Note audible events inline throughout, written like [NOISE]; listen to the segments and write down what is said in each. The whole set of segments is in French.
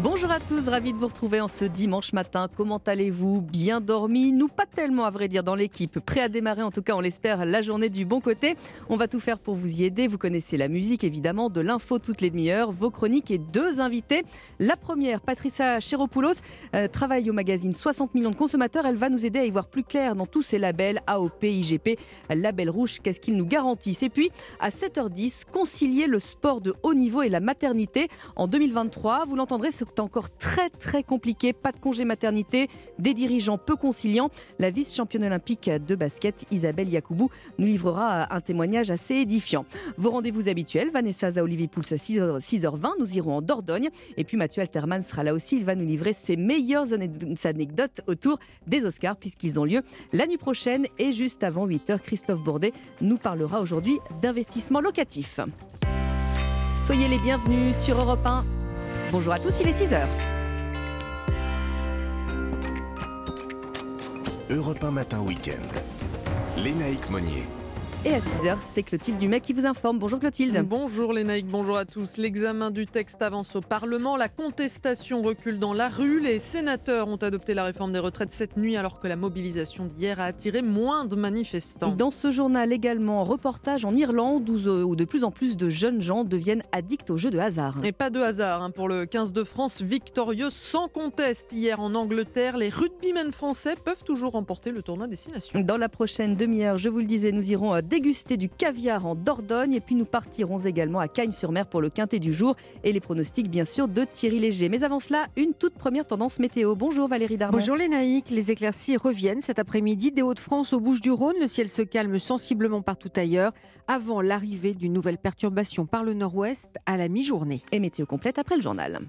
Bonjour à tous, ravi de vous retrouver en ce dimanche matin. Comment allez-vous? Bien dormi? Nous pas tellement à vrai dire dans l'équipe. Prêt à démarrer en tout cas on l'espère la journée du bon côté. On va tout faire pour vous y aider. Vous connaissez la musique évidemment, de l'info toutes les demi-heures, vos chroniques et deux invités. La première, Patricia Chiropoulos, euh, travaille au magazine 60 millions de consommateurs. Elle va nous aider à y voir plus clair dans tous ces labels AOP, IGP, label rouge, qu'est-ce qu'ils nous garantissent. Et puis à 7h10, concilier le sport de haut niveau et la maternité. En 2023, vous l'entendrez, c'est encore très très compliqué. Pas de congé maternité, des dirigeants peu conciliants. La vice-championne olympique de basket, Isabelle Yacoubou, nous livrera un témoignage assez édifiant. Vos rendez-vous habituels, Vanessa Olivier Pouls à 6h20, nous irons en Dordogne. Et puis Mathieu Alterman sera là aussi, il va nous livrer ses meilleures anecdotes autour des Oscars puisqu'ils ont lieu la nuit prochaine. Et juste avant 8h, Christophe Bourdet nous parlera aujourd'hui d'investissement locatif. Soyez les bienvenus sur Europe 1. Bonjour à tous, il est 6h. Europe 1 Matin Week-end. Lénaïque Monnier. Et à 6h, c'est Clotilde Dumais qui vous informe. Bonjour Clotilde. Bonjour Lénaïque, bonjour à tous. L'examen du texte avance au Parlement. La contestation recule dans la rue. Les sénateurs ont adopté la réforme des retraites cette nuit alors que la mobilisation d'hier a attiré moins de manifestants. Dans ce journal également, reportage en Irlande où de plus en plus de jeunes gens deviennent addicts aux jeux de hasard. Et pas de hasard hein, pour le 15 de France victorieux sans conteste. Hier en Angleterre, les rugbymen français peuvent toujours remporter le tournoi Destination. Dans la prochaine demi-heure, je vous le disais, nous irons déguster du caviar en Dordogne et puis nous partirons également à Cagnes-sur-Mer pour le quintet du jour et les pronostics bien sûr de Thierry Léger. Mais avant cela, une toute première tendance météo. Bonjour Valérie Darmon. Bonjour les naïcs, les éclaircies reviennent cet après-midi des Hauts-de-France aux Bouches-du-Rhône. Le ciel se calme sensiblement partout ailleurs avant l'arrivée d'une nouvelle perturbation par le nord-ouest à la mi-journée. Et météo complète après le journal.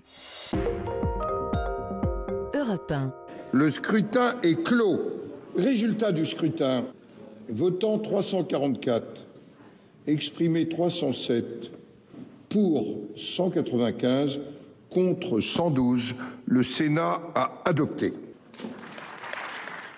Europe 1. Le scrutin est clos. Résultat du scrutin. Votant 344, exprimé 307, pour 195, contre 112, le Sénat a adopté.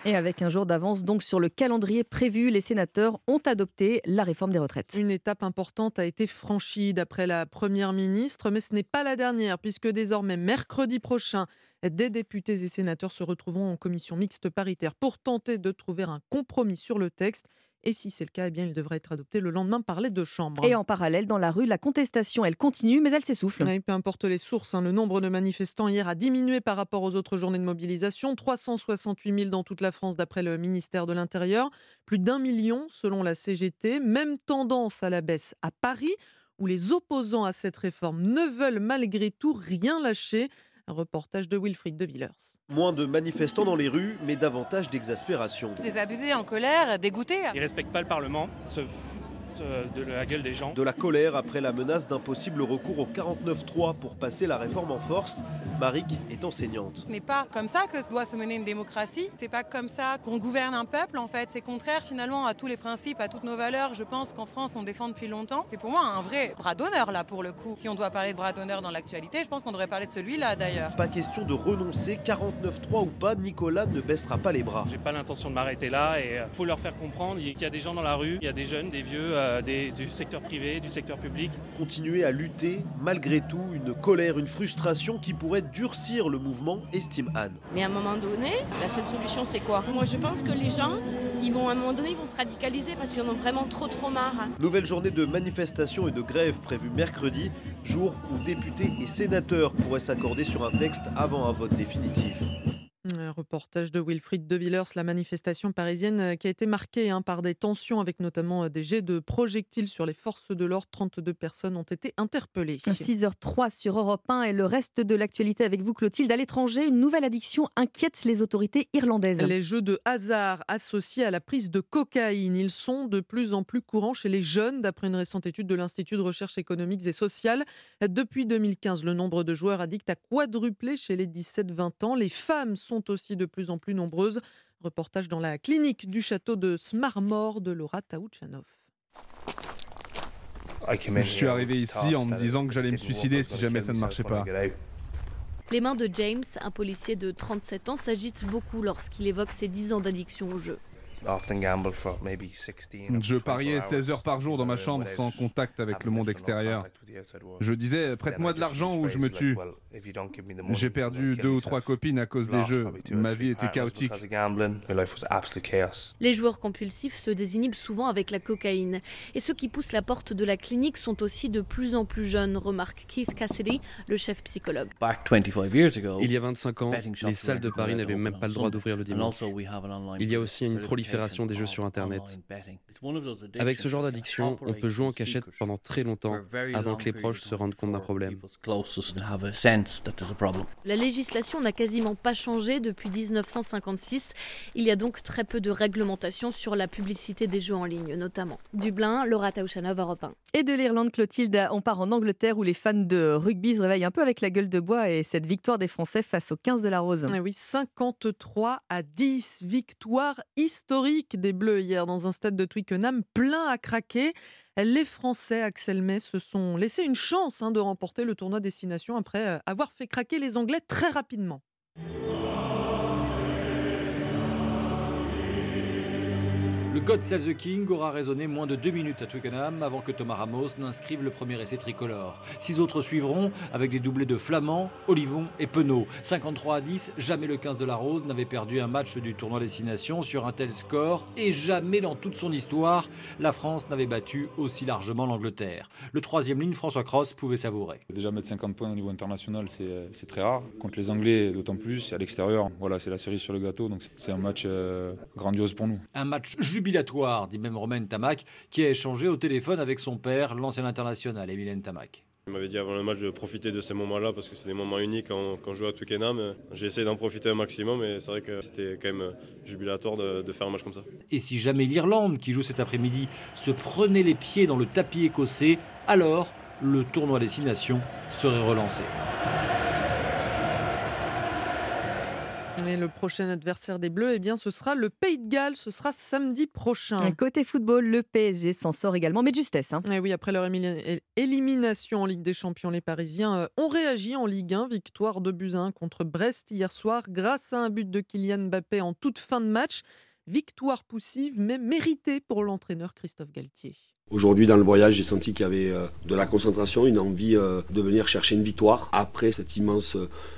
Et avec un jour d'avance donc sur le calendrier prévu, les sénateurs ont adopté la réforme des retraites. Une étape importante a été franchie d'après la Première ministre, mais ce n'est pas la dernière puisque désormais mercredi prochain, des députés et sénateurs se retrouveront en commission mixte paritaire pour tenter de trouver un compromis sur le texte. Et si c'est le cas, eh bien, il devrait être adopté le lendemain par les deux chambres. Et en parallèle, dans la rue, la contestation, elle continue, mais elle s'essouffle. peu importe les sources, hein, le nombre de manifestants hier a diminué par rapport aux autres journées de mobilisation. 368 000 dans toute la France, d'après le ministère de l'Intérieur. Plus d'un million, selon la CGT. Même tendance à la baisse à Paris, où les opposants à cette réforme ne veulent malgré tout rien lâcher. Un reportage de Wilfried de Villers. Moins de manifestants dans les rues, mais davantage d'exaspération. Désabusés, en colère, dégoûtés. Ils respectent pas le Parlement, euh, de la gueule des gens. De la colère après la menace d'un possible recours au 49-3 pour passer la réforme en force. Marik est enseignante. Ce n'est pas comme ça que doit se mener une démocratie. C'est pas comme ça qu'on gouverne un peuple en fait. C'est contraire finalement à tous les principes, à toutes nos valeurs. Je pense qu'en France on défend depuis longtemps. C'est pour moi un vrai bras d'honneur là pour le coup. Si on doit parler de bras d'honneur dans l'actualité, je pense qu'on devrait parler de celui-là d'ailleurs. Pas question de renoncer, 49-3 ou pas, Nicolas ne baissera pas les bras. J'ai pas l'intention de m'arrêter là et il euh, faut leur faire comprendre qu'il y a des gens dans la rue, il y a des jeunes, des vieux, euh, des, du secteur privé, du secteur public. Continuer à lutter, malgré tout, une colère, une frustration qui pourrait durcir le mouvement, estime Anne. Mais à un moment donné, la seule solution c'est quoi? Moi je pense que les gens, ils vont à un moment donné, ils vont se radicaliser parce qu'ils en ont vraiment trop trop marre. Nouvelle journée de manifestation et de grève prévue mercredi, jour où députés et sénateurs pourraient s'accorder sur un texte avant un vote définitif. Un reportage de Wilfried De Villers, la manifestation parisienne euh, qui a été marquée hein, par des tensions avec notamment euh, des jets de projectiles sur les forces de l'ordre. 32 personnes ont été interpellées. 6h03 sur Europe 1 et le reste de l'actualité avec vous Clotilde. À l'étranger, une nouvelle addiction inquiète les autorités irlandaises. Les jeux de hasard associés à la prise de cocaïne, ils sont de plus en plus courants chez les jeunes d'après une récente étude de l'Institut de recherche économiques et sociales. Depuis 2015, le nombre de joueurs addicts a quadruplé chez les 17-20 ans. Les femmes sont aussi de plus en plus nombreuses. Reportage dans la clinique du château de Smarmor de Laura Taouchanov. Je suis arrivé ici en me disant que j'allais me suicider si jamais ça ne marchait pas. Les mains de James, un policier de 37 ans, s'agitent beaucoup lorsqu'il évoque ses 10 ans d'addiction au jeu. Je pariais 16 heures par jour dans ma chambre sans contact avec le monde extérieur. Je disais, prête-moi de l'argent ou je me tue. J'ai perdu deux ou trois copines à cause des jeux. Ma vie était chaotique. Les joueurs compulsifs se désinhibent souvent avec la cocaïne. Et ceux qui poussent la porte de la clinique sont aussi de plus en plus jeunes, remarque Keith Cassidy, le chef psychologue. Il y a 25 ans, les salles de Paris n'avaient même pas le droit d'ouvrir le dimanche. Il y a aussi une prolifération des jeux sur Internet. Avec ce genre d'addiction, on peut jouer en cachette pendant très longtemps avant que les proches se rendent compte d'un problème. La législation n'a quasiment pas changé depuis 1956. Il y a donc très peu de réglementation sur la publicité des jeux en ligne, notamment. Dublin, Laura Taouchanov, Europe 1. Et de l'Irlande, Clotilde, on part en Angleterre où les fans de rugby se réveillent un peu avec la gueule de bois et cette victoire des Français face aux 15 de la Rose. Eh oui, 53 à 10, victoire historique des Bleus hier dans un stade de Twickenham plein à craquer. Les Français, Axel May, se sont laissé une chance hein, de remporter le tournoi Destination après euh, avoir fait craquer les Anglais très rapidement. Le God Save the King aura résonné moins de deux minutes à Twickenham avant que Thomas Ramos n'inscrive le premier essai tricolore. Six autres suivront avec des doublés de Flamand, Olivon et Penaud. 53 à 10, jamais le 15 de la Rose n'avait perdu un match du tournoi Destination sur un tel score et jamais dans toute son histoire, la France n'avait battu aussi largement l'Angleterre. Le troisième ligne, François Cross, pouvait savourer. Déjà mettre 50 points au niveau international, c'est très rare. Contre les Anglais, d'autant plus, à l'extérieur, voilà, c'est la série sur le gâteau, donc c'est un match euh, grandiose pour nous. Un match jubilatoire, dit même Romain Tamac, qui a échangé au téléphone avec son père, l'ancien international, Emilien Tamac. Il m'avait dit avant le match de profiter de ces moments-là parce que c'est des moments uniques quand, je joue à Twickenham. J'ai essayé d'en profiter un maximum et c'est vrai que c'était quand même jubilatoire de, de, faire un match comme ça. Et si jamais l'Irlande, qui joue cet après-midi, se prenait les pieds dans le tapis écossais, alors le tournoi Destination serait relancé. Et le prochain adversaire des Bleus, eh bien, ce sera le Pays de Galles. Ce sera samedi prochain. Et côté football, le PSG s'en sort également, mais de justesse. Hein. Et oui, après leur élimination en Ligue des Champions, les Parisiens euh, ont réagi en Ligue 1. Victoire de Buzyn contre Brest hier soir grâce à un but de Kylian Mbappé en toute fin de match. Victoire poussive, mais méritée pour l'entraîneur Christophe Galtier. Aujourd'hui, dans le voyage, j'ai senti qu'il y avait euh, de la concentration, une envie euh, de venir chercher une victoire après cette immense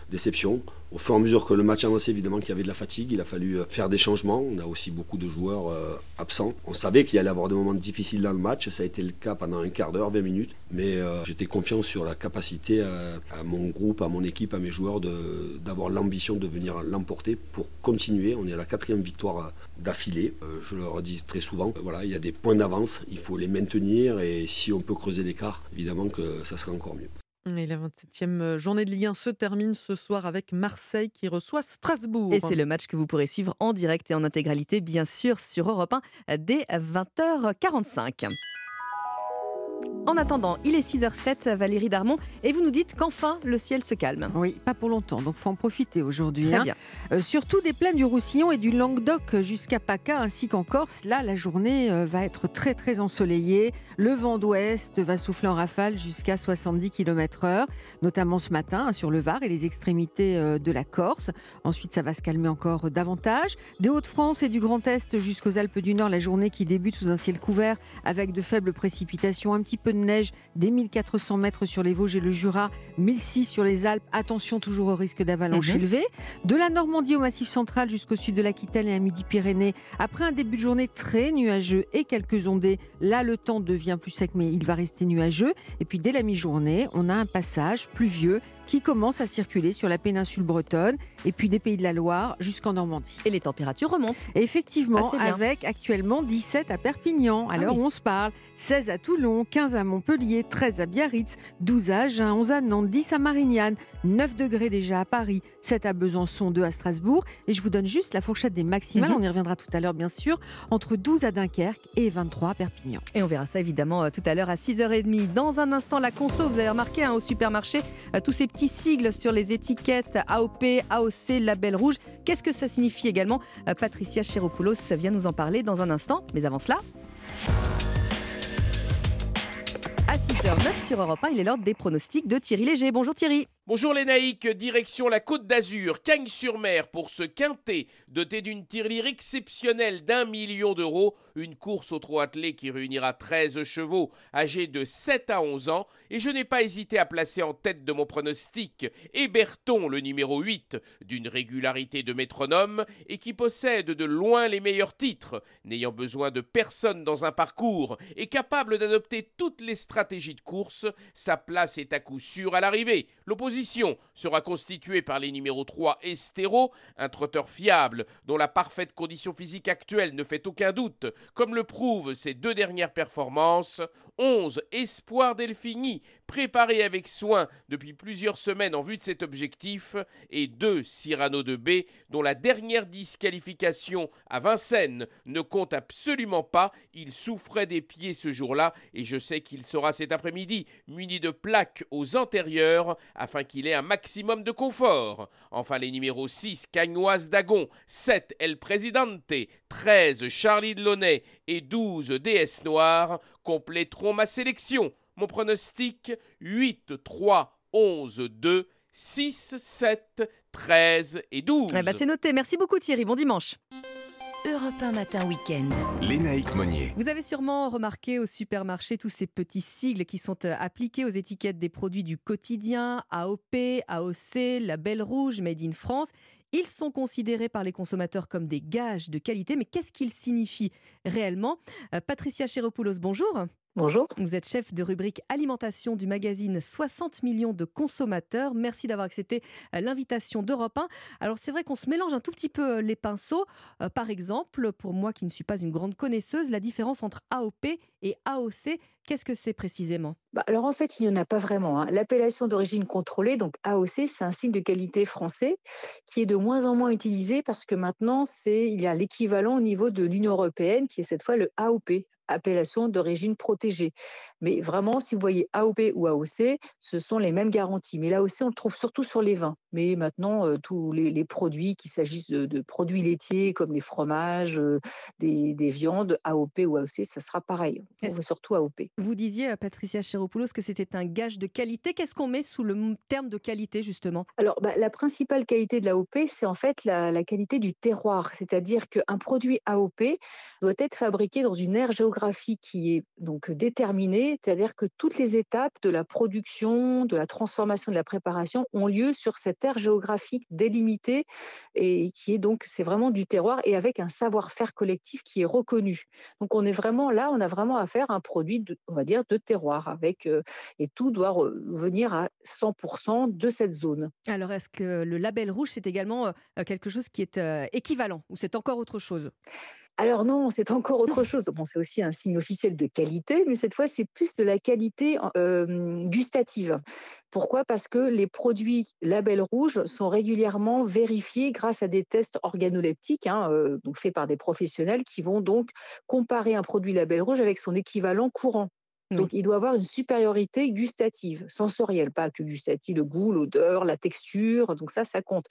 déception. Au fur et à mesure que le match avançait, évidemment qu'il y avait de la fatigue, il a fallu faire des changements. On a aussi beaucoup de joueurs euh, absents. On savait qu'il y allait avoir des moments difficiles dans le match. Ça a été le cas pendant un quart d'heure, 20 minutes. Mais euh, j'étais confiant sur la capacité à, mon groupe, à mon équipe, à mes joueurs d'avoir l'ambition de venir l'emporter pour continuer. On est à la quatrième victoire d'affilée. Euh, je leur dis très souvent, voilà, il y a des points d'avance, il faut les maintenir et si on peut creuser l'écart, évidemment que ça sera encore mieux. Et la 27e journée de Ligue 1 se termine ce soir avec Marseille qui reçoit Strasbourg. Et c'est le match que vous pourrez suivre en direct et en intégralité, bien sûr, sur Europe 1 dès 20h45. En attendant, il est 6h07, Valérie Darmon, et vous nous dites qu'enfin le ciel se calme. Oui, pas pour longtemps, donc faut en profiter aujourd'hui. Très hein. bien. Euh, surtout des plaines du Roussillon et du Languedoc jusqu'à PACA ainsi qu'en Corse. Là, la journée euh, va être très très ensoleillée. Le vent d'ouest va souffler en rafale jusqu'à 70 km/h, notamment ce matin hein, sur le Var et les extrémités euh, de la Corse. Ensuite, ça va se calmer encore davantage. Des Hauts-de-France et du Grand Est jusqu'aux Alpes du Nord, la journée qui débute sous un ciel couvert avec de faibles précipitations, un petit peu de neige des 1400 mètres sur les Vosges et le Jura, 1006 sur les Alpes. Attention toujours au risque d'avalanche Mhm. élevé. De la Normandie au Massif central jusqu'au sud de l'Aquitaine et à Midi-Pyrénées. Après un début de journée très nuageux et quelques ondées, là le temps devient plus sec mais il va rester nuageux. Et puis dès la mi-journée, on a un passage pluvieux qui commence à circuler sur la péninsule bretonne et puis des pays de la Loire jusqu'en Normandie. Et les températures remontent. Effectivement, c'est bien. avec actuellement 17 à Perpignan, à Ah l'heure oui. où on se parle, 16 à Toulon, 15 à Montpellier, 13 à Biarritz, 12 à Agen, 11 à Nantes, 10 à Marignane, 9 degrés déjà à Paris, 7 à Besançon, 2 à Strasbourg. Et je vous donne juste la fourchette des maximales, Mhm. on y reviendra tout à l'heure bien sûr, entre 12 à Dunkerque et 23 à Perpignan. Et on verra ça évidemment euh, tout à l'heure à 6h30. Dans un instant, la conso, vous avez remarqué hein, au supermarché, euh, tous ces petits sigles sur les étiquettes AOP, AOC, label rouge. Qu'est-ce que ça signifie également? Euh, Patricia Cheropoulos vient nous en parler dans un instant. Mais avant cela. À 6h09 sur Europe 1, il est l'heure des pronostics de Thierry Léger. Bonjour Thierry. Bonjour les naïcs, direction la Côte d'Azur, Cagnes-sur-Mer pour ce quintet doté d'une tirelire exceptionnelle d'un million d'euros, une course au trot attelé qui réunira 13 chevaux âgés de 7 à 11 ans et je n'ai pas hésité à placer en tête de mon pronostic Héberton le numéro 8 d'une régularité de métronome et qui possède de loin les meilleurs titres, n'ayant besoin de personne dans un parcours et capable d'adopter toutes les stratégies de course, sa place est à coup sûr à l'arrivée. Sera constituée par les numéros 3 Estero, un trotteur fiable dont la parfaite condition physique actuelle ne fait aucun doute, comme le prouvent ses deux dernières performances, 11 Espoir Delphini, préparé avec soin depuis plusieurs semaines en vue de cet objectif, et 2 Cyrano de B, dont la dernière disqualification à Vincennes ne compte absolument pas, il souffrait des pieds ce jour-là, et je sais qu'il sera cet après-midi muni de plaques aux antérieures afin qu'il ait un maximum de confort. Enfin, les numéros 6, Cagnoise Dagon, 7, El Presidente, 13, Charlie Delaunay et 12, DS Noir compléteront ma sélection. Mon pronostic 8, 3, 11, 2, 6, 7, 13 et 12. bah c'est noté. Merci beaucoup Thierry. Bon dimanche. Europe 1 matin week-end. Lénaïque Monnier. Vous avez sûrement remarqué au supermarché tous ces petits sigles qui sont euh, appliqués aux étiquettes des produits du quotidien, AOP, AOC, Label Rouge, Made in France. Ils sont considérés par les consommateurs comme des gages de qualité, mais qu'est-ce qu'ils signifient réellement? Euh, Patricia Chéropoulos, bonjour. Bonjour. Vous êtes chef de rubrique alimentation du magazine 60 millions de consommateurs. Merci d'avoir accepté euh, l'invitation d'Europe 1. Alors c'est vrai qu'on se mélange un tout petit peu euh, les pinceaux. Euh, par exemple, pour moi qui ne suis pas une grande connaisseuse, la différence entre AOP et AOC, qu'est-ce que c'est précisément? Bah, Alors en fait, il n'y en a pas vraiment. Hein. L'appellation d'origine contrôlée, donc AOC, c'est un signe de qualité français qui est de moins en moins utilisé parce que maintenant, c'est il y a l'équivalent au niveau de l'Union européenne qui est cette fois le AOP, appellation d'origine protégée. Mais vraiment, si vous voyez AOP ou AOC, ce sont les mêmes garanties. Mais l'AOC, on le trouve surtout sur les vins. Mais maintenant, euh, tous les, produits, qu'il s'agisse de, produits laitiers comme les fromages, euh, des, viandes, AOP ou AOC, ça sera pareil. Surtout AOP. Vous disiez, à Patricia Chéropoulos, que c'était un gage de qualité. Qu'est-ce qu'on met sous le terme de qualité, justement? Alors, bah, la principale qualité de l'AOP, c'est en fait la, la qualité du terroir. C'est-à-dire qu'un produit AOP doit être fabriqué dans une aire géographique qui est donc déterminée c'est-à-dire que toutes les étapes de la production, de la transformation, de la préparation ont lieu sur cette aire géographique délimitée et qui est donc, c'est vraiment du terroir et avec un savoir-faire collectif qui est reconnu. Donc on est vraiment là, on a vraiment à faire un produit, de, on va dire, de terroir avec, euh, et tout doit venir à 100% de cette zone. Alors est-ce que le label rouge, c'est également euh, quelque chose qui est euh, équivalent ou c'est encore autre chose? Alors non, c'est encore autre chose. Bon, c'est aussi un signe officiel de qualité, mais cette fois, c'est plus de la qualité gustative. Pourquoi? Parce que les produits label rouge sont régulièrement vérifiés grâce à des tests organoleptiques hein, donc faits par des professionnels qui vont donc comparer un produit label rouge avec son équivalent courant. Donc, il doit avoir une supériorité gustative, sensorielle, pas que gustative, le goût, l'odeur, la texture. Donc ça, ça compte.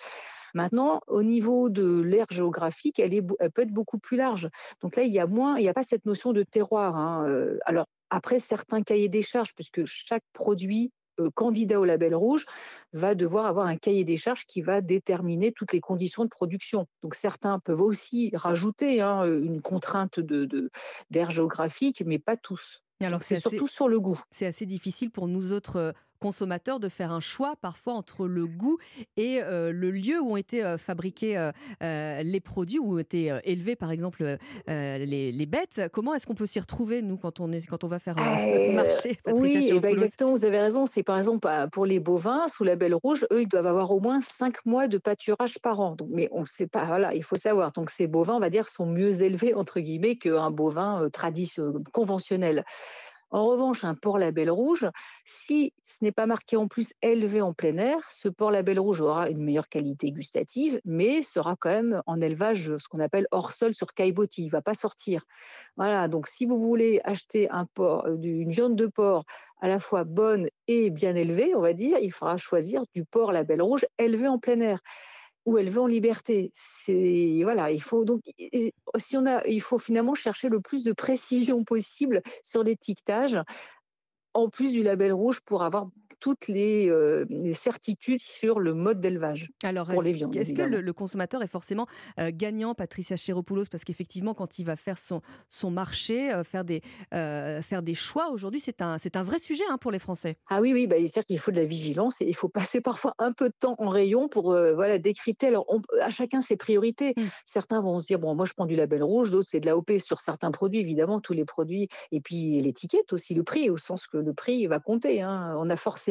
Maintenant, au niveau de l'aire géographique, elle, peut être beaucoup plus large. Donc là, il y a moins, il n'y a pas cette notion de terroir. Hein, euh. Alors après, certains cahiers des charges, puisque chaque produit euh, candidat au label rouge va devoir avoir un cahier des charges qui va déterminer toutes les conditions de production. Donc certains peuvent aussi rajouter hein, une contrainte d'aire géographique, mais pas tous. Alors c'est surtout sur le goût. C'est assez difficile pour nous autres euh, consommateurs de faire un choix parfois entre le goût et euh, le lieu où ont été euh, fabriqués euh, les produits, où ont été élevés par exemple les, bêtes. Comment est-ce qu'on peut s'y retrouver, nous, quand on, est, quand on va faire un marché Oui, ben, exactement, vous avez raison. C'est par exemple pour les bovins, sous label rouge, eux, ils doivent avoir au moins 5 mois de pâturage par an. Donc, mais on ne sait pas, voilà, il faut savoir. Donc ces bovins, on va dire, sont mieux élevés, entre guillemets, qu'un bovin traditionnel, conventionnel. En revanche, un port label rouge, si ce n'est pas marqué en plus élevé en plein air, ce port label rouge aura une meilleure qualité gustative, mais sera quand même en élevage, ce qu'on appelle hors sol sur caillebotis. Il ne va pas sortir. Voilà, donc si vous voulez acheter un porc, euh, une viande de porc à la fois bonne et bien élevée, on va dire, il faudra choisir du porc label rouge élevé en plein air elle veut en liberté. C'est voilà, il faut donc si on a, il faut finalement chercher le plus de précision possible sur l'étiquetage, en plus du label rouge pour avoir toutes les, certitudes sur le mode d'élevage Alors, pour les viandes. Est-ce que le, consommateur est forcément gagnant, Patricia Chéropoulos Parce qu'effectivement, quand il va faire son, son marché, faire, des, faire des choix, aujourd'hui, c'est un, c'est un vrai sujet hein, pour les Français. Ah oui, oui, bah, c'est-à-dire qu'il faut de la vigilance et il faut passer parfois un peu de temps en rayon pour voilà, décrypter. Alors, à chacun ses priorités. Mmh. Certains vont se dire, bon, moi, je prends du label rouge, d'autres, c'est de l'AOP sur certains produits, évidemment, tous les produits. Et puis, l'étiquette aussi, le prix, au sens que le prix va compter. Hein. On a forcément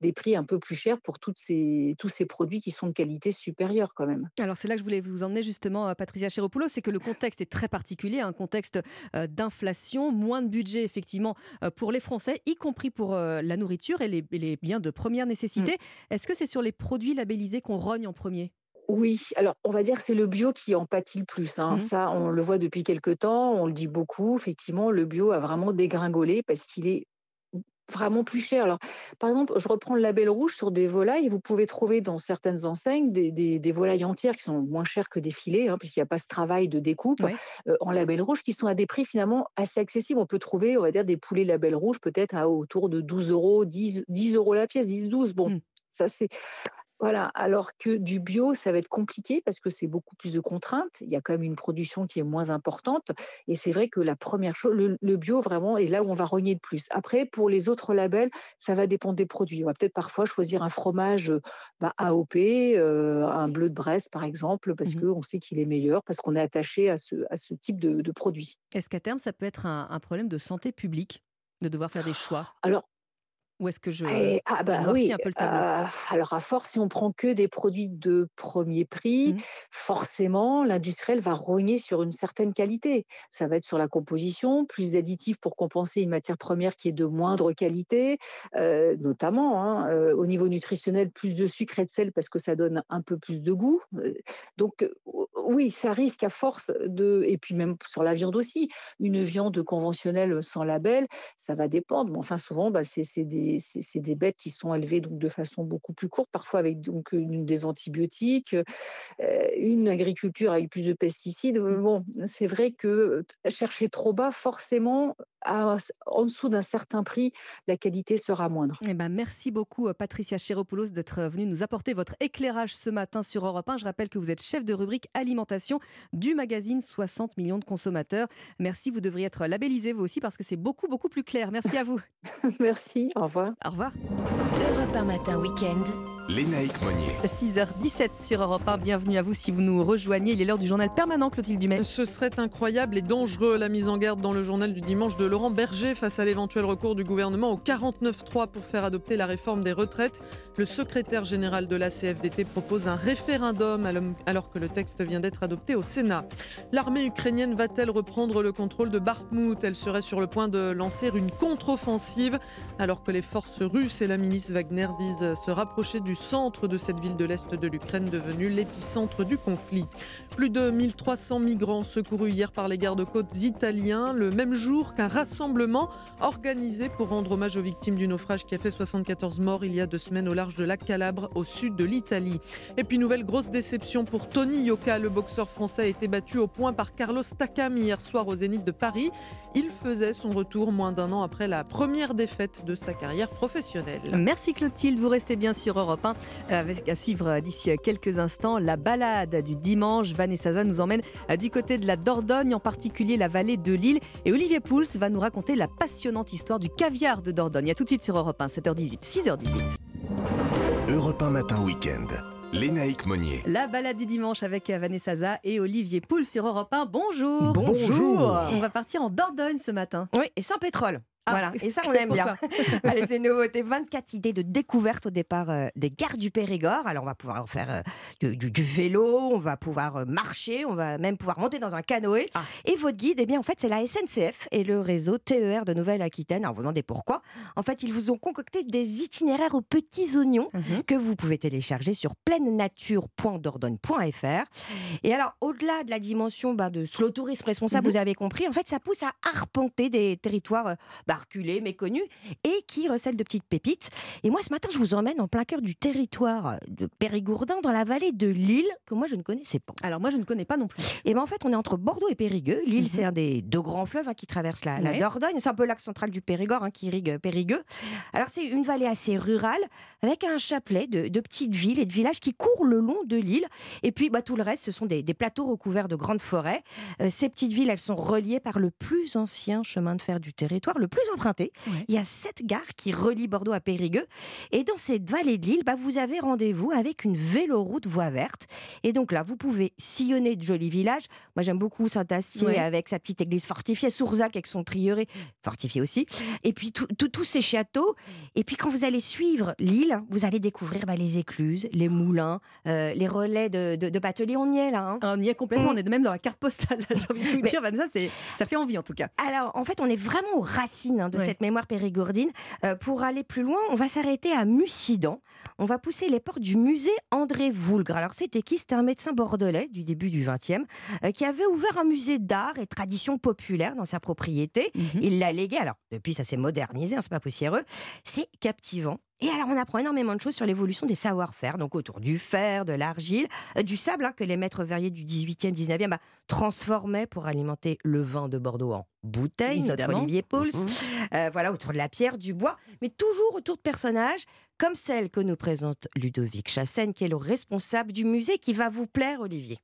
des prix un peu plus chers pour toutes ces, tous ces produits qui sont de qualité supérieure quand même. Alors, c'est là que je voulais vous emmener justement, Patricia Chéropoulos, c'est que le contexte est très particulier, un contexte d'inflation, moins de budget effectivement pour les Français, y compris pour la nourriture et les, biens de première nécessité. Mmh. Est-ce que c'est sur les produits labellisés qu'on rogne en premier? Oui, alors on va dire que c'est le bio qui en pâtit le plus. Hein. Mmh. Ça, on le voit depuis quelques temps, on le dit beaucoup. Effectivement, le bio a vraiment dégringolé parce qu'il est vraiment plus cher. Alors, par exemple, je reprends le label rouge sur des volailles. Vous pouvez trouver dans certaines enseignes des, volailles entières qui sont moins chères que des filets, hein, puisqu'il n'y a pas ce travail de découpe euh, en label rouge, qui sont à des prix finalement assez accessibles. On peut trouver, on va dire, des poulets label rouge peut-être à autour de 12 euros, 10, 10 euros la pièce, 10, 12. Bon, mmh. ça c'est voilà, alors que du bio, ça va être compliqué parce que c'est beaucoup plus de contraintes. Il y a quand même une production qui est moins importante. Et c'est vrai que la première chose, le, bio vraiment est là où on va rogner de plus. Après, pour les autres labels, ça va dépendre des produits. On va peut-être parfois choisir un fromage bah, AOP, euh, un bleu de Bresse par exemple, parce mmh qu'on sait qu'il est meilleur, parce qu'on est attaché à ce, à ce type de, produit. Est-ce qu'à terme, ça peut être un, un problème de santé publique de devoir faire des choix? Alors, ou est-ce que je, ah bah oui, un peu le tableau? Alors à force, si on prend que des produits de premier prix, mmh. forcément, l'industriel va rogner sur une certaine qualité. Ça va être sur la composition, plus d'additifs pour compenser une matière première qui est de moindre qualité, notamment hein, au niveau nutritionnel, plus de sucre et de sel parce que ça donne un peu plus de goût. donc oui, ça risque à force de, et puis même sur la viande aussi, une viande conventionnelle sans label, ça va dépendre. Mais enfin souvent, bah, c'est des c'est des bêtes qui sont élevées donc de façon beaucoup plus courte, parfois avec donc des antibiotiques, euh, une agriculture avec plus de pesticides. Bon, c'est vrai que chercher trop bas, forcément, en dessous d'un certain prix, la qualité sera moindre. Eh ben, merci beaucoup, Patricia Chéropoulos, d'être venue nous apporter votre éclairage ce matin sur Europe 1. Je rappelle que vous êtes chef de rubrique alimentation du magazine 60 millions de consommateurs. Merci, vous devriez être labellisé vous aussi parce que c'est beaucoup, beaucoup plus clair. Merci à vous. [LAUGHS] merci, au revoir. Au revoir. Europe 1 matin, week-end. Lénaïque Monnier. 6h17 sur Europe 1. Bienvenue à vous si vous nous rejoignez. Il est l'heure du journal permanent, Clotilde Dumais. Ce serait incroyable et dangereux la mise en garde dans le journal du dimanche de Laurent Berger face à l'éventuel recours du gouvernement au 49-3 pour faire adopter la réforme des retraites. Le secrétaire général de la CFDT propose un référendum alors que le texte vient d'être adopté au Sénat. L'armée ukrainienne va-t-elle reprendre le contrôle de Bakhmut? Elle serait sur le point de lancer une contre-offensive alors que les forces russes et la milice Wagner disent se rapprocher du centre de cette ville de l'Est de l'Ukraine devenue l'épicentre du conflit. Plus de 1300 migrants secourus hier par les gardes-côtes italiens, le même jour qu'un rassemblement organisé pour rendre hommage aux victimes du naufrage qui a fait 74 morts il y a deux semaines au large de la Calabre, au sud de l'Italie. Et puis nouvelle grosse déception pour Tony Yoka, le boxeur français a été battu au point par Carlos Takam hier soir au Zénith de Paris. Il faisait son retour moins d'un an après la première défaite de sa carrière professionnelle. Merci Clotilde, vous restez bien sur Europe 1 avec à suivre d'ici quelques instants la balade du dimanche. Vanessa nous emmène du côté de la Dordogne, en particulier la vallée de Lille. Et Olivier Pouls va nous raconter la passionnante histoire du caviar de Dordogne. A tout de suite sur Europe 1, 7h18, 6h18. Europe 1 matin week-end. Lénaïque Monnier. La balade du dimanche avec Vanessa Zaza et Olivier Pouls sur Europe 1. Bonjour. Bonjour. On va partir en Dordogne ce matin. Oui, et sans pétrole. Ah, voilà, et ça on aime bien. [LAUGHS] Allez, c'est une nouveauté. 24 idées de découverte au départ euh, des gares du Périgord. Alors on va pouvoir faire euh, du, vélo, on va pouvoir euh, marcher, on va même pouvoir monter dans un canoë. Ah. Et votre guide, eh bien en fait c'est la SNCF et le réseau TER de Nouvelle-Aquitaine. Alors vous demandez pourquoi En fait ils vous ont concocté des itinéraires aux petits oignons mhm. que vous pouvez télécharger sur pleine-nature.dordogne.fr. Et alors au-delà de la dimension bah, de slow tourisme responsable, mhm. vous avez compris, en fait ça pousse à arpenter des territoires bah, reculés, méconnus, et qui recèlent de petites pépites. Et moi, ce matin, je vous emmène en plein cœur du territoire de Périgourdin, dans la vallée de Lille, que moi, je ne connaissais pas. Alors moi, je ne connais pas non plus. Et bien en fait, on est entre Bordeaux et Périgueux. Lille, mhm. c'est un des deux grands fleuves hein, qui traversent la, Dordogne. C'est un peu l'axe central du Périgord hein, qui irrigue Périgueux. Alors c'est une vallée assez rurale, avec un chapelet de, petites villes et de villages qui courent le long de l'île. Et puis bah, tout le reste, ce sont des, plateaux recouverts de grandes forêts. Euh, ces petites villes, elles sont reliées par le plus ancien chemin de fer du territoire, le plus emprunté. Il y a sept gares qui relient Bordeaux à Périgueux. Et dans cette vallée de l'île, bah, vous avez rendez-vous avec une véloroute voie verte. Et donc là, vous pouvez sillonner de jolis villages. Moi, j'aime beaucoup Saint-Astier avec sa petite église fortifiée, Sourzac avec son prieuré fortifié aussi. Et puis tous ces châteaux. Et puis quand vous allez suivre l'île, vous allez découvrir bah, les écluses, les moulins, euh, les relais de, de, bateliers. On y est là. Hein. On y est complètement. Mm. On est même dans la carte postale. [LAUGHS] J'ai envie de vous dire, Vanessa, ça fait envie en tout cas. Alors, en fait, on est vraiment aux racines hein, de cette mémoire périgourdine. Euh, pour aller plus loin, on va s'arrêter à Mussidan. On va pousser les portes du musée André Voulgre. Alors, c'était qui? C'était un médecin bordelais du début du XXe euh, qui avait ouvert un musée d'art et tradition populaire dans sa propriété. Mhm. Il l'a légué. Alors, depuis, ça s'est modernisé, hein, c'est pas poussiéreux. C'est captivant. Et alors, on apprend énormément de choses sur l'évolution des savoir-faire, donc autour du fer, de l'argile, euh, du sable, hein, que les maîtres verriers du 18e, 19e bah, transformaient pour alimenter le vin de Bordeaux en bouteille, notre Olivier Pauls. Mhm. Euh, voilà, autour de la pierre, du bois, mais toujours autour de personnages comme celle que nous présente Ludovic Chassaigne, qui est le responsable du musée, qui va vous plaire, Olivier.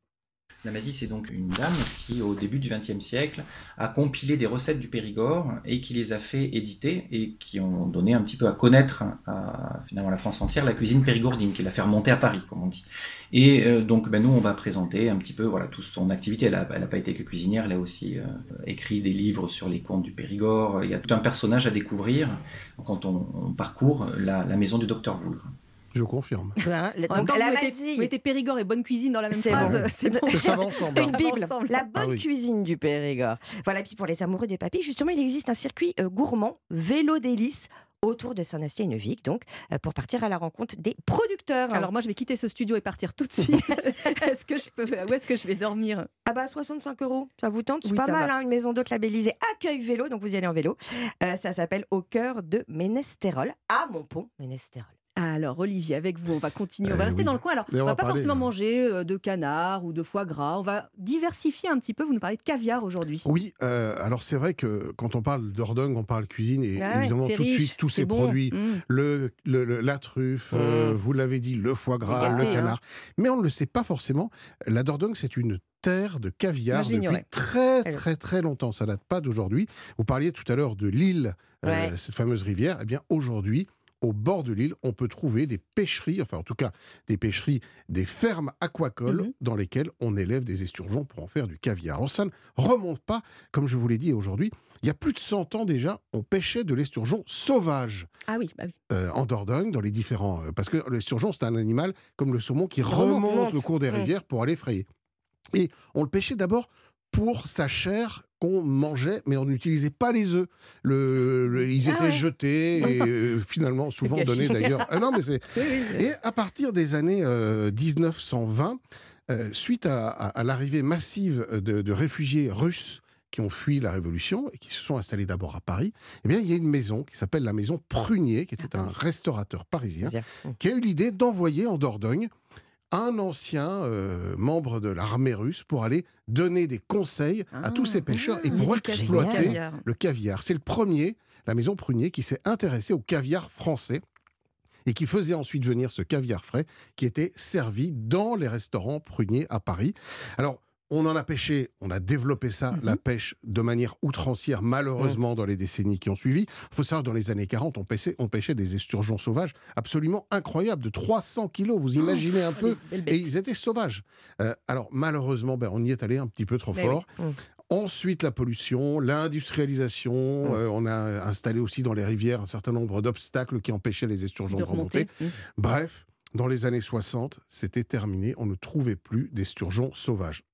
La magie, c'est donc une dame qui, au début du XXe siècle, a compilé des recettes du Périgord et qui les a fait éditer et qui ont donné un petit peu à connaître à finalement la France entière la cuisine périgourdine, qui l'a fait remonter à Paris, comme on dit. Et euh, donc, ben, nous, on va présenter un petit peu voilà, toute son activité. Elle n'a pas été que cuisinière, elle a aussi euh, écrit des livres sur les contes du Périgord. Il y a tout un personnage à découvrir quand on, parcourt la, la maison du docteur Voulgre. Je confirme. [LAUGHS] donc, vous, mettez, Périgord et bonne cuisine dans la même phrase. [LAUGHS] C'est bon. Ça va ensemble. Une Bible. La ah bonne cuisine du Périgord. Voilà, et puis pour les amoureux des papilles, justement, il existe un circuit euh, gourmand, vélo délice, autour de Saint-Astier et Neuvik, donc euh, pour partir à la rencontre des producteurs. Alors moi, je vais quitter ce studio et partir tout de suite. [LAUGHS] est-ce que je peux Où est-ce que je vais dormir? Ah bah 65 euros, ça vous tente? C'est pas mal, hein, une maison d'hôte labellisée accueil vélo, donc vous y allez en vélo. Euh, ça s'appelle Au cœur de Ménestérol, à Montpont, Ménestérol. Alors, Olivier, avec vous, on va continuer. On va eh rester dans le coin. Alors, on, ne va pas forcément manger euh, de canard ou de foie gras. On va diversifier un petit peu. Vous nous parlez de caviar aujourd'hui. Oui, euh, alors c'est vrai que quand on parle d'Ordogne, on parle cuisine et ah évidemment tout de suite tous ces produits, mmh. le, la truffe, euh, mmh. vous l'avez dit, le foie gras, le hein. canard. Mais on ne le sait pas forcément. La Dordogne, c'est une terre de caviar depuis très très très longtemps. Ça date pas d'aujourd'hui. Vous parliez tout à l'heure de l'île, cette fameuse rivière. Eh bien aujourd'hui, au bord de l'île, on peut trouver des pêcheries, enfin en tout cas des pêcheries, des fermes aquacoles mhm. dans lesquelles on élève des esturgeons pour en faire du caviar. Alors ça ne remonte pas, comme je vous l'ai dit aujourd'hui, il y a plus de 100 ans déjà, on pêchait de l'esturgeon sauvage. Ah oui, bah oui. Euh, en Dordogne, dans les différents... Euh, parce que l'esturgeon, c'est un animal comme le saumon qui remonte, au cours des rivières pour aller frayer. Et on le pêchait d'abord pour sa chair qu'on mangeait, mais on n'utilisait pas les œufs. Le, ils ah étaient jetés et [LAUGHS] euh, finalement souvent donnés d'ailleurs. Ah non, mais c'est... [LAUGHS] Et à partir des années 1920, euh, euh, suite à, l'arrivée massive de, réfugiés russes qui ont fui la Révolution et qui se sont installés d'abord à Paris, eh bien, il y a une maison qui s'appelle la maison Prunier, qui était ah un restaurateur parisien, qui a eu l'idée d'envoyer en Dordogne un ancien euh, membre de l'armée russe pour aller donner des conseils à tous ces ah, pêcheurs et pour exploiter le caviar. C'est le premier, la maison Prunier, qui s'est intéressé au caviar français et qui faisait ensuite venir ce caviar frais qui était servi dans les restaurants pruniers à Paris. Alors, on en a pêché, on a développé ça, mhm. la pêche, de manière outrancière, malheureusement, dans les décennies qui ont suivi. Il faut savoir, dans les années 40, on pêchait, on pêchait des esturgeons sauvages absolument incroyables, de 300 kilos, vous imaginez un peu Et ils étaient sauvages. Euh, alors, malheureusement, ben, on y est allé un petit peu trop fort. Mm. Ensuite, la pollution, l'industrialisation. Mm. Euh, on a installé aussi dans les rivières un certain nombre d'obstacles qui empêchaient les esturgeons de, remonter. Mm. Bref, dans les années 60, c'était terminé. On ne trouvait plus d'esturgeons sauvages.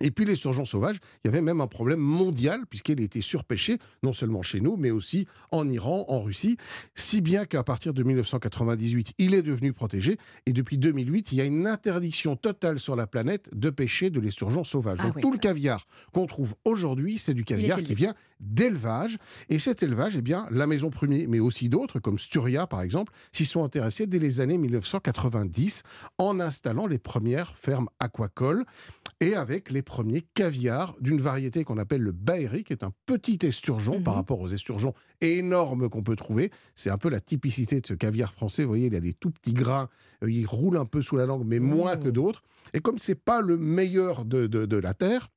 Et puis les surgeons sauvages, il y avait même un problème mondial puisqu'il était surpêché, non seulement chez nous, mais aussi en Iran, en Russie, si bien qu'à partir de 1998, il est devenu protégé. Et depuis 2008, il y a une interdiction totale sur la planète de pêcher de l'esturgeon sauvage. Ah Donc tout le caviar qu'on trouve aujourd'hui, c'est du caviar qui vient d'élevage. Et cet élevage, eh bien, la Maison Premier, mais aussi d'autres, comme Sturia par exemple, s'y sont intéressés dès les années 1990 en installant les premières fermes aquacoles et avec les premiers caviars d'une variété qu'on appelle le Baéry, qui est un petit esturgeon par mhm. rapport aux esturgeons énormes qu'on peut trouver. C'est un peu la typicité de ce caviar français. Vous voyez, il a des tout petits grains, euh, il roule un peu sous la langue, mais moins que d'autres. Et comme c'est pas le meilleur de, de la terre,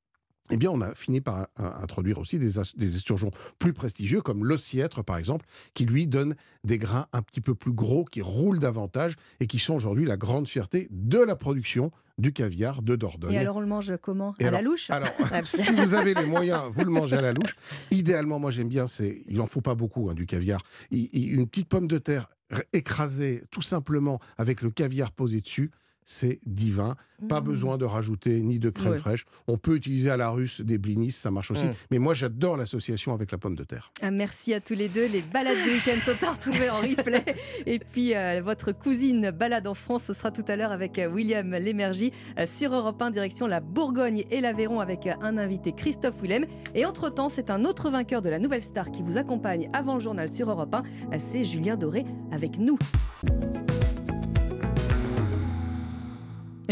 eh bien, on a fini par introduire aussi des, esturgeons plus prestigieux, comme l'ossiètre, par exemple, qui lui donne des grains un petit peu plus gros, qui roulent davantage et qui sont aujourd'hui la grande fierté de la production du caviar de Dordogne. Et alors, on le mange comment? À la louche? Alors, [LAUGHS] si vous avez les moyens, vous le mangez à la louche. Idéalement, moi, j'aime bien, c'est, il n'en faut pas beaucoup, hein, du caviar. une petite pomme de terre écrasée, tout simplement, avec le caviar posé dessus c'est divin. Pas mmh. besoin de rajouter ni de crème fraîche. On peut utiliser à la russe des blinis, ça marche aussi. Mmh. Mais moi, j'adore l'association avec la pomme de terre. Ah, merci à tous les deux. Les balades de week-end sont à retrouver en replay. Et puis, euh, votre cousine balade en France, ce sera tout à l'heure avec euh, William Lémergie euh, sur Europe 1, direction la Bourgogne et l'Aveyron avec un invité, Christophe Willem. Et entre-temps, c'est un autre vainqueur de la Nouvelle Star qui vous accompagne avant le journal sur Europe 1. C'est Julien Doré avec nous.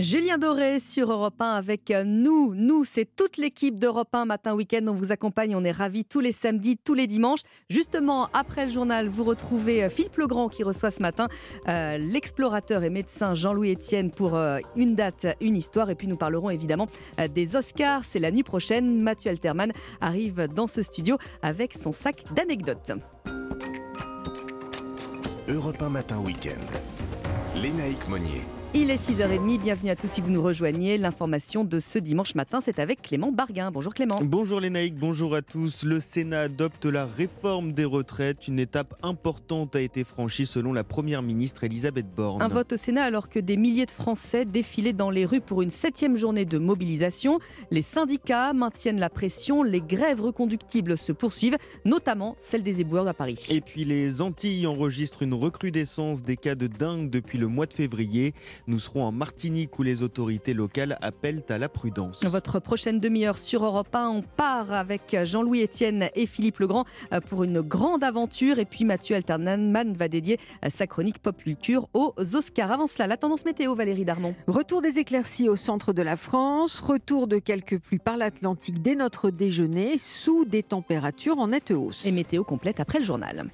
Julien Doré sur Europe 1 avec nous. Nous, c'est toute l'équipe d'Europe 1 Matin Week-end. On vous accompagne, on est ravis tous les samedis, tous les dimanches. Justement, après le journal, vous retrouvez euh, Philippe Legrand qui reçoit ce matin euh, l'explorateur et médecin Jean-Louis Etienne pour euh, une date, une histoire. Et puis nous parlerons évidemment des Oscars. C'est la nuit prochaine. Mathieu Alterman arrive dans ce studio avec son sac d'anecdotes. Europe 1 Matin Week-end. Lénaïque Monnier. Il est 6h30, bienvenue à tous si vous nous rejoignez. L'information de ce dimanche matin, c'est avec Clément Barguin. Bonjour Clément. Bonjour Lénaïque, bonjour à tous. Le Sénat adopte la réforme des retraites. Une étape importante a été franchie selon la Première ministre Elisabeth Borne. Un vote au Sénat alors que des milliers de Français défilaient dans les rues pour une septième journée de mobilisation. Les syndicats maintiennent la pression, les grèves reconductibles se poursuivent, notamment celle des éboueurs à Paris. Et puis les Antilles enregistrent une recrudescence des cas de dingue depuis le mois de février. Nous serons en Martinique où les autorités locales appellent à la prudence. Votre prochaine demi-heure sur Europe 1, on part avec Jean-Louis Etienne et Philippe Legrand euh, pour une grande aventure. Et puis Mathieu Alternan va dédier euh, sa chronique pop culture aux Oscars. Avant cela, la tendance météo, Valérie Darmon. Retour des éclaircies au centre de la France, retour de quelques pluies par l'Atlantique dès notre déjeuner, sous des températures en nette hausse. Et météo complète après le journal.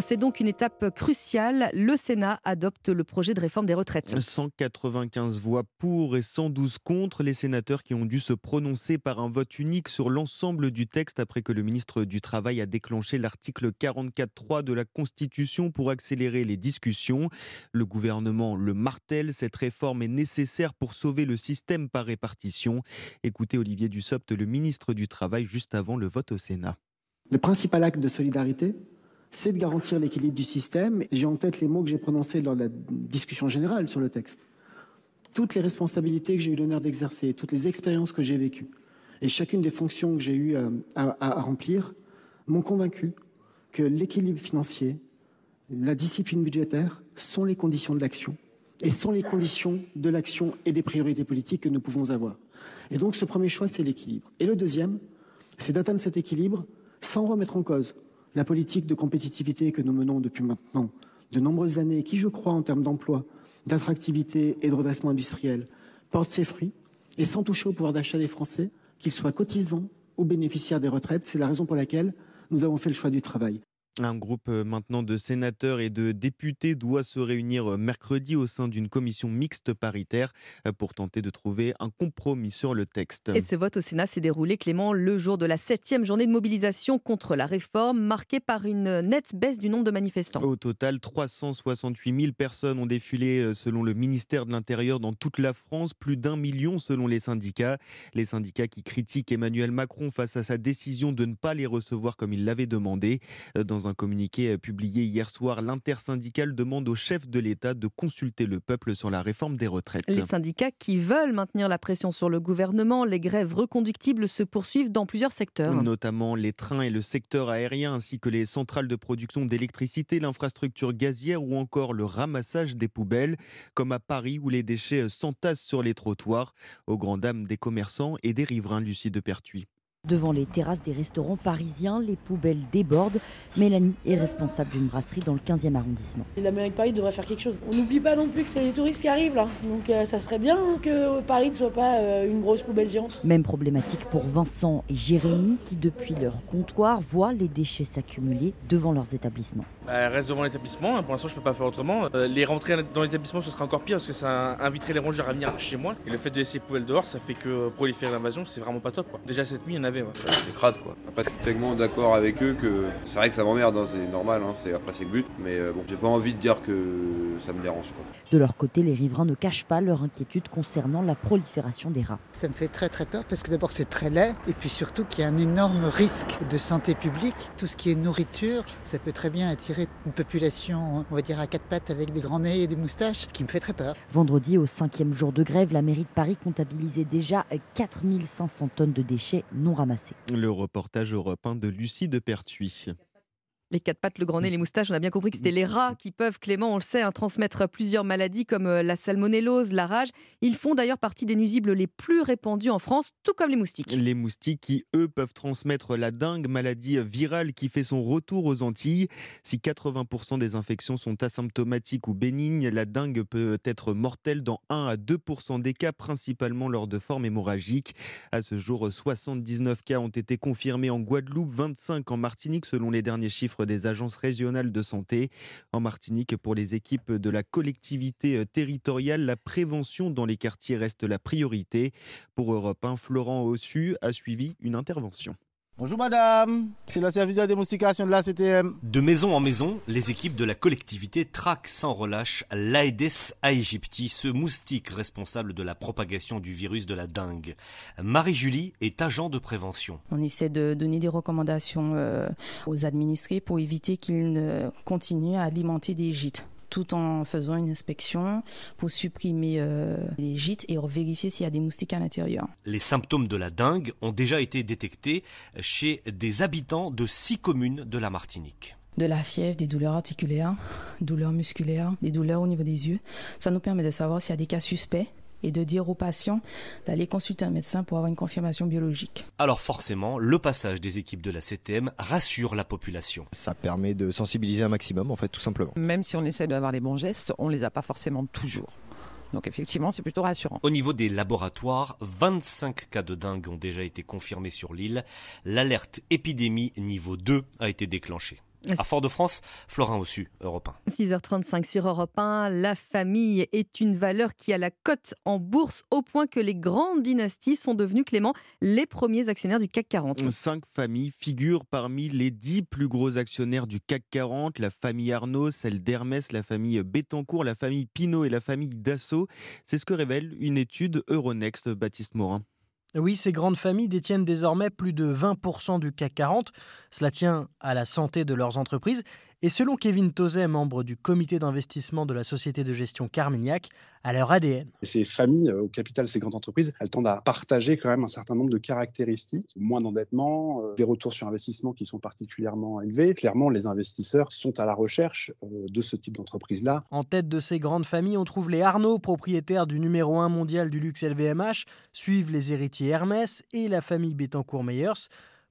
C'est donc une étape cruciale. Le Sénat adopte le projet de réforme des retraites. 195 voix pour et 112 contre. Les sénateurs qui ont dû se prononcer par un vote unique sur l'ensemble du texte après que le ministre du Travail a déclenché l'article 44.3 de la Constitution pour accélérer les discussions. Le gouvernement le martèle. Cette réforme est nécessaire pour sauver le système par répartition. Écoutez Olivier Dussopt, le ministre du Travail, juste avant le vote au Sénat. Le principal acte de solidarité, c'est de garantir l'équilibre du système. J'ai en tête les mots que j'ai prononcés lors de la discussion générale sur le texte. Toutes les responsabilités que j'ai eu l'honneur d'exercer, toutes les expériences que j'ai vécues, et chacune des fonctions que j'ai eu euh, à, remplir, m'ont convaincu que l'équilibre financier, la discipline budgétaire sont les conditions de l'action et sont les conditions de l'action et des priorités politiques que nous pouvons avoir. Et donc ce premier choix, c'est l'équilibre. Et le deuxième, c'est d'atteindre cet équilibre sans remettre en cause la politique de compétitivité que nous menons depuis maintenant de nombreuses années, qui, je crois, en termes d'emploi, d'attractivité et de redressement industriel, porte ses fruits, et sans toucher au pouvoir d'achat des Français, qu'ils soient cotisants ou bénéficiaires des retraites. C'est la raison pour laquelle nous avons fait le choix du travail. Un groupe maintenant de sénateurs et de députés doit se réunir mercredi au sein d'une commission mixte paritaire pour tenter de trouver un compromis sur le texte. Et ce vote au Sénat s'est déroulé, Clément, le jour de la septième journée de mobilisation contre la réforme, marquée par une nette baisse du nombre de manifestants. Au total, 368 000 personnes ont défilé selon le ministère de l'Intérieur dans toute la France, plus d'un million selon les syndicats. Les syndicats qui critiquent Emmanuel Macron face à sa décision de ne pas les recevoir comme il l'avait demandé. Dans Dans un communiqué publié hier soir, l'intersyndicale demande au chef de l'État de consulter le peuple sur la réforme des retraites. Les syndicats qui veulent maintenir la pression sur le gouvernement, les grèves reconductibles se poursuivent dans plusieurs secteurs. Notamment les trains et le secteur aérien ainsi que les centrales de production d'électricité, l'infrastructure gazière ou encore le ramassage des poubelles, comme à Paris où les déchets s'entassent sur les trottoirs, aux grandes dames des commerçants et des riverains Lucie de Pertuis. Devant les terrasses des restaurants parisiens, les poubelles débordent. Mélanie est responsable d'une brasserie dans le 15e arrondissement. La mairie de Paris devrait faire quelque chose. On n'oublie pas non plus que c'est les touristes qui arrivent là. Donc euh, ça serait bien que Paris ne soit pas euh, une grosse poubelle géante. Même problématique pour Vincent et Jérémy qui depuis leur comptoir voient les déchets s'accumuler devant leurs établissements. Bah, elle reste devant l'établissement, hein. pour l'instant je peux pas faire autrement. Euh, les rentrer dans l'établissement ce sera encore pire parce que ça inviterait les rongeurs à venir chez moi. Et le fait de laisser les poubelles dehors, ça fait que proliférer l'invasion, c'est vraiment pas top. Quoi. Déjà cette nuit il y en avait. C'est crade quoi. Après je suis tellement d'accord avec eux que c'est vrai que ça m'emmerde, hein, c'est normal, hein, c'est, après c'est le but. Mais euh, bon, j'ai pas envie de dire que ça me dérange. Quoi. De leur côté, les riverains ne cachent pas leur inquiétude concernant la prolifération des rats. Ça me fait très très peur parce que d'abord c'est très laid et puis surtout qu'il y a un énorme risque de santé publique. Tout ce qui est nourriture, ça peut très bien attirer une population, on va dire à quatre pattes avec des grands nez et des moustaches, qui me fait très peur. Vendredi, au cinquième jour de grève, la mairie de Paris comptabilisait déjà 4500 tonnes de déchets non ramassés. Le reportage européen de Lucie de Pertuis. Les quatre pattes, le grand nez, les moustaches, on a bien compris que c'était les rats qui peuvent, Clément, on le sait, hein, transmettre plusieurs maladies comme euh, la salmonellose, la rage. Ils font d'ailleurs partie des nuisibles les plus répandus en France, tout comme les moustiques. Les moustiques qui, eux, peuvent transmettre la dingue, maladie virale qui fait son retour aux Antilles. Si 80% des infections sont asymptomatiques ou bénignes, la dengue peut être mortelle dans 1 à 2% des cas, principalement lors de formes hémorragiques. À ce jour, 79 cas ont été confirmés en Guadeloupe, 25 en Martinique, selon les derniers chiffres des agences régionales de santé. En Martinique, pour les équipes de la collectivité euh, territoriale, la prévention dans les quartiers reste la priorité. Pour Europe 1, Florent Ossu a suivi une intervention. Bonjour madame, c'est le service de démonstration de la CTM. De maison en maison, les équipes de la collectivité traquent sans relâche l'Aedes aegypti, ce moustique responsable de la propagation du virus de la dengue. Marie-Julie est agent de prévention. On essaie de donner des recommandations euh, aux administrés pour éviter qu'ils ne continuent à alimenter des gîtes tout en faisant une inspection pour supprimer euh, les gîtes et vérifier s'il y a des moustiques à l'intérieur. Les symptômes de la dengue ont déjà été détectés chez des habitants de six communes de la Martinique de la fièvre, des douleurs articulaires, douleurs musculaires, des douleurs au niveau des yeux. Ça nous permet de savoir s'il y a des cas suspects et de dire aux patients d'aller consulter un médecin pour avoir une confirmation biologique. Alors forcément, le passage des équipes de la CTM rassure la population. Ça permet de sensibiliser un maximum, en fait, tout simplement. Même si on essaie d'avoir les bons gestes, on ne les a pas forcément toujours. Donc effectivement, c'est plutôt rassurant. Au niveau des laboratoires, 25 cas de dingue ont déjà été confirmés sur l'île. L'alerte épidémie niveau 2 a été déclenchée. À Fort-de-France, Florin Ossu, Europe 1. 6h35 sur Europe 1. La famille est une valeur qui a la cote en bourse au point que les grandes dynasties sont devenues, Clément, les premiers actionnaires du CAC 40. Cinq familles figurent parmi les dix plus gros actionnaires du CAC 40. La famille Arnaud, celle d'Hermès, la famille Bettencourt, la famille Pinault et la famille Dassault. C'est ce que révèle une étude Euronext, Baptiste Morin. Oui, ces grandes familles détiennent désormais plus de 20% du CAC 40. Cela tient à la santé de leurs entreprises et selon Kevin Tozet, membre du comité d'investissement de la société de gestion Carmignac, à leur ADN. Ces familles euh, au capital de ces grandes entreprises, elles tendent à partager quand même un certain nombre de caractéristiques, moins d'endettement, euh, des retours sur investissement qui sont particulièrement élevés. Clairement, les investisseurs sont à la recherche euh, de ce type d'entreprise-là. En tête de ces grandes familles, on trouve les Arnaud, propriétaires du numéro 1 mondial du luxe LVMH, suivent les héritiers Hermès et la famille Bettencourt-Meyers.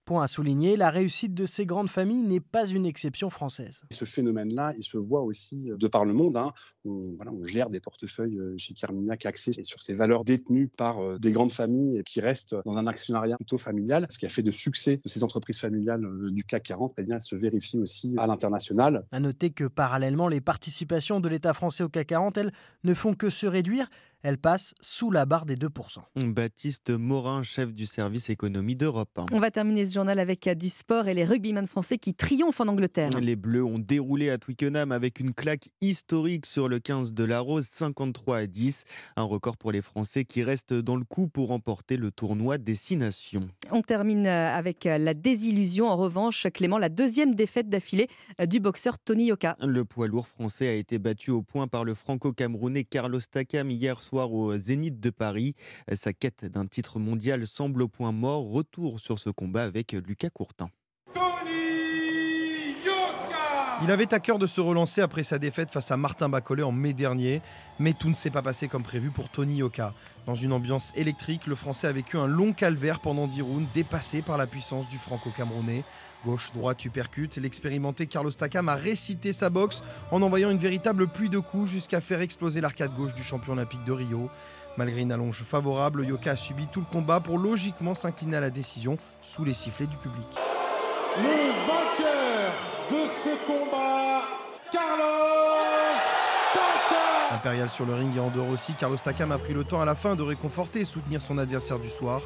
Point à souligner, la réussite de ces grandes familles n'est pas une exception française. Ce phénomène-là, il se voit aussi euh, de par le monde. Hein. On, voilà, on, gère des portefeuilles euh, chez Carmignac axés sur ces valeurs détenues par euh, des grandes familles qui restent dans un actionnariat plutôt familial. Ce qui a fait de succès de ces entreprises familiales du CAC 40, eh bien, se vérifie aussi à l'international. À noter que parallèlement, les participations de l'État français au CAC 40, elles, ne font que se réduire. Elle passe sous la barre des 2%. Baptiste Morin, chef du service économie d'Europe. On va terminer ce journal avec du sport et les rugbymen français qui triomphent en Angleterre. Les Bleus ont déroulé à Twickenham avec une claque historique sur le 15 de la Rose, 53 à 10. Un record pour les Français qui restent dans le coup pour remporter le tournoi Destination. On termine euh, avec euh, la désillusion. En revanche, Clément, la deuxième défaite d'affilée euh, du boxeur Tony Yoka. Le poids lourd français a été battu au point par le franco-camerounais Carlos Takam hier soir au Zénith de Paris. Sa quête d'un titre mondial semble au point mort. Retour sur ce combat avec Lucas Courtin. Il avait à cœur de se relancer après sa défaite face à Martin Bacollet en mai dernier, mais tout ne s'est pas passé comme prévu pour Tony Yoka. Dans une ambiance électrique, le Français a vécu un long calvaire pendant 10 rounds, dépassé par la puissance du franco-camerounais. Gauche, droite, uppercut, l'expérimenté Carlos Takam a récité sa boxe en envoyant une véritable pluie de coups jusqu'à faire exploser l'arcade gauche du champion olympique de Rio. Malgré une allonge favorable, Yoka a subi tout le combat pour logiquement s'incliner à la décision sous les sifflets du public. Le vainqueur de ce combat, Carlos Takam Impérial sur le ring et en dehors aussi, Carlos Takam a pris le temps à la fin de réconforter et soutenir son adversaire du soir.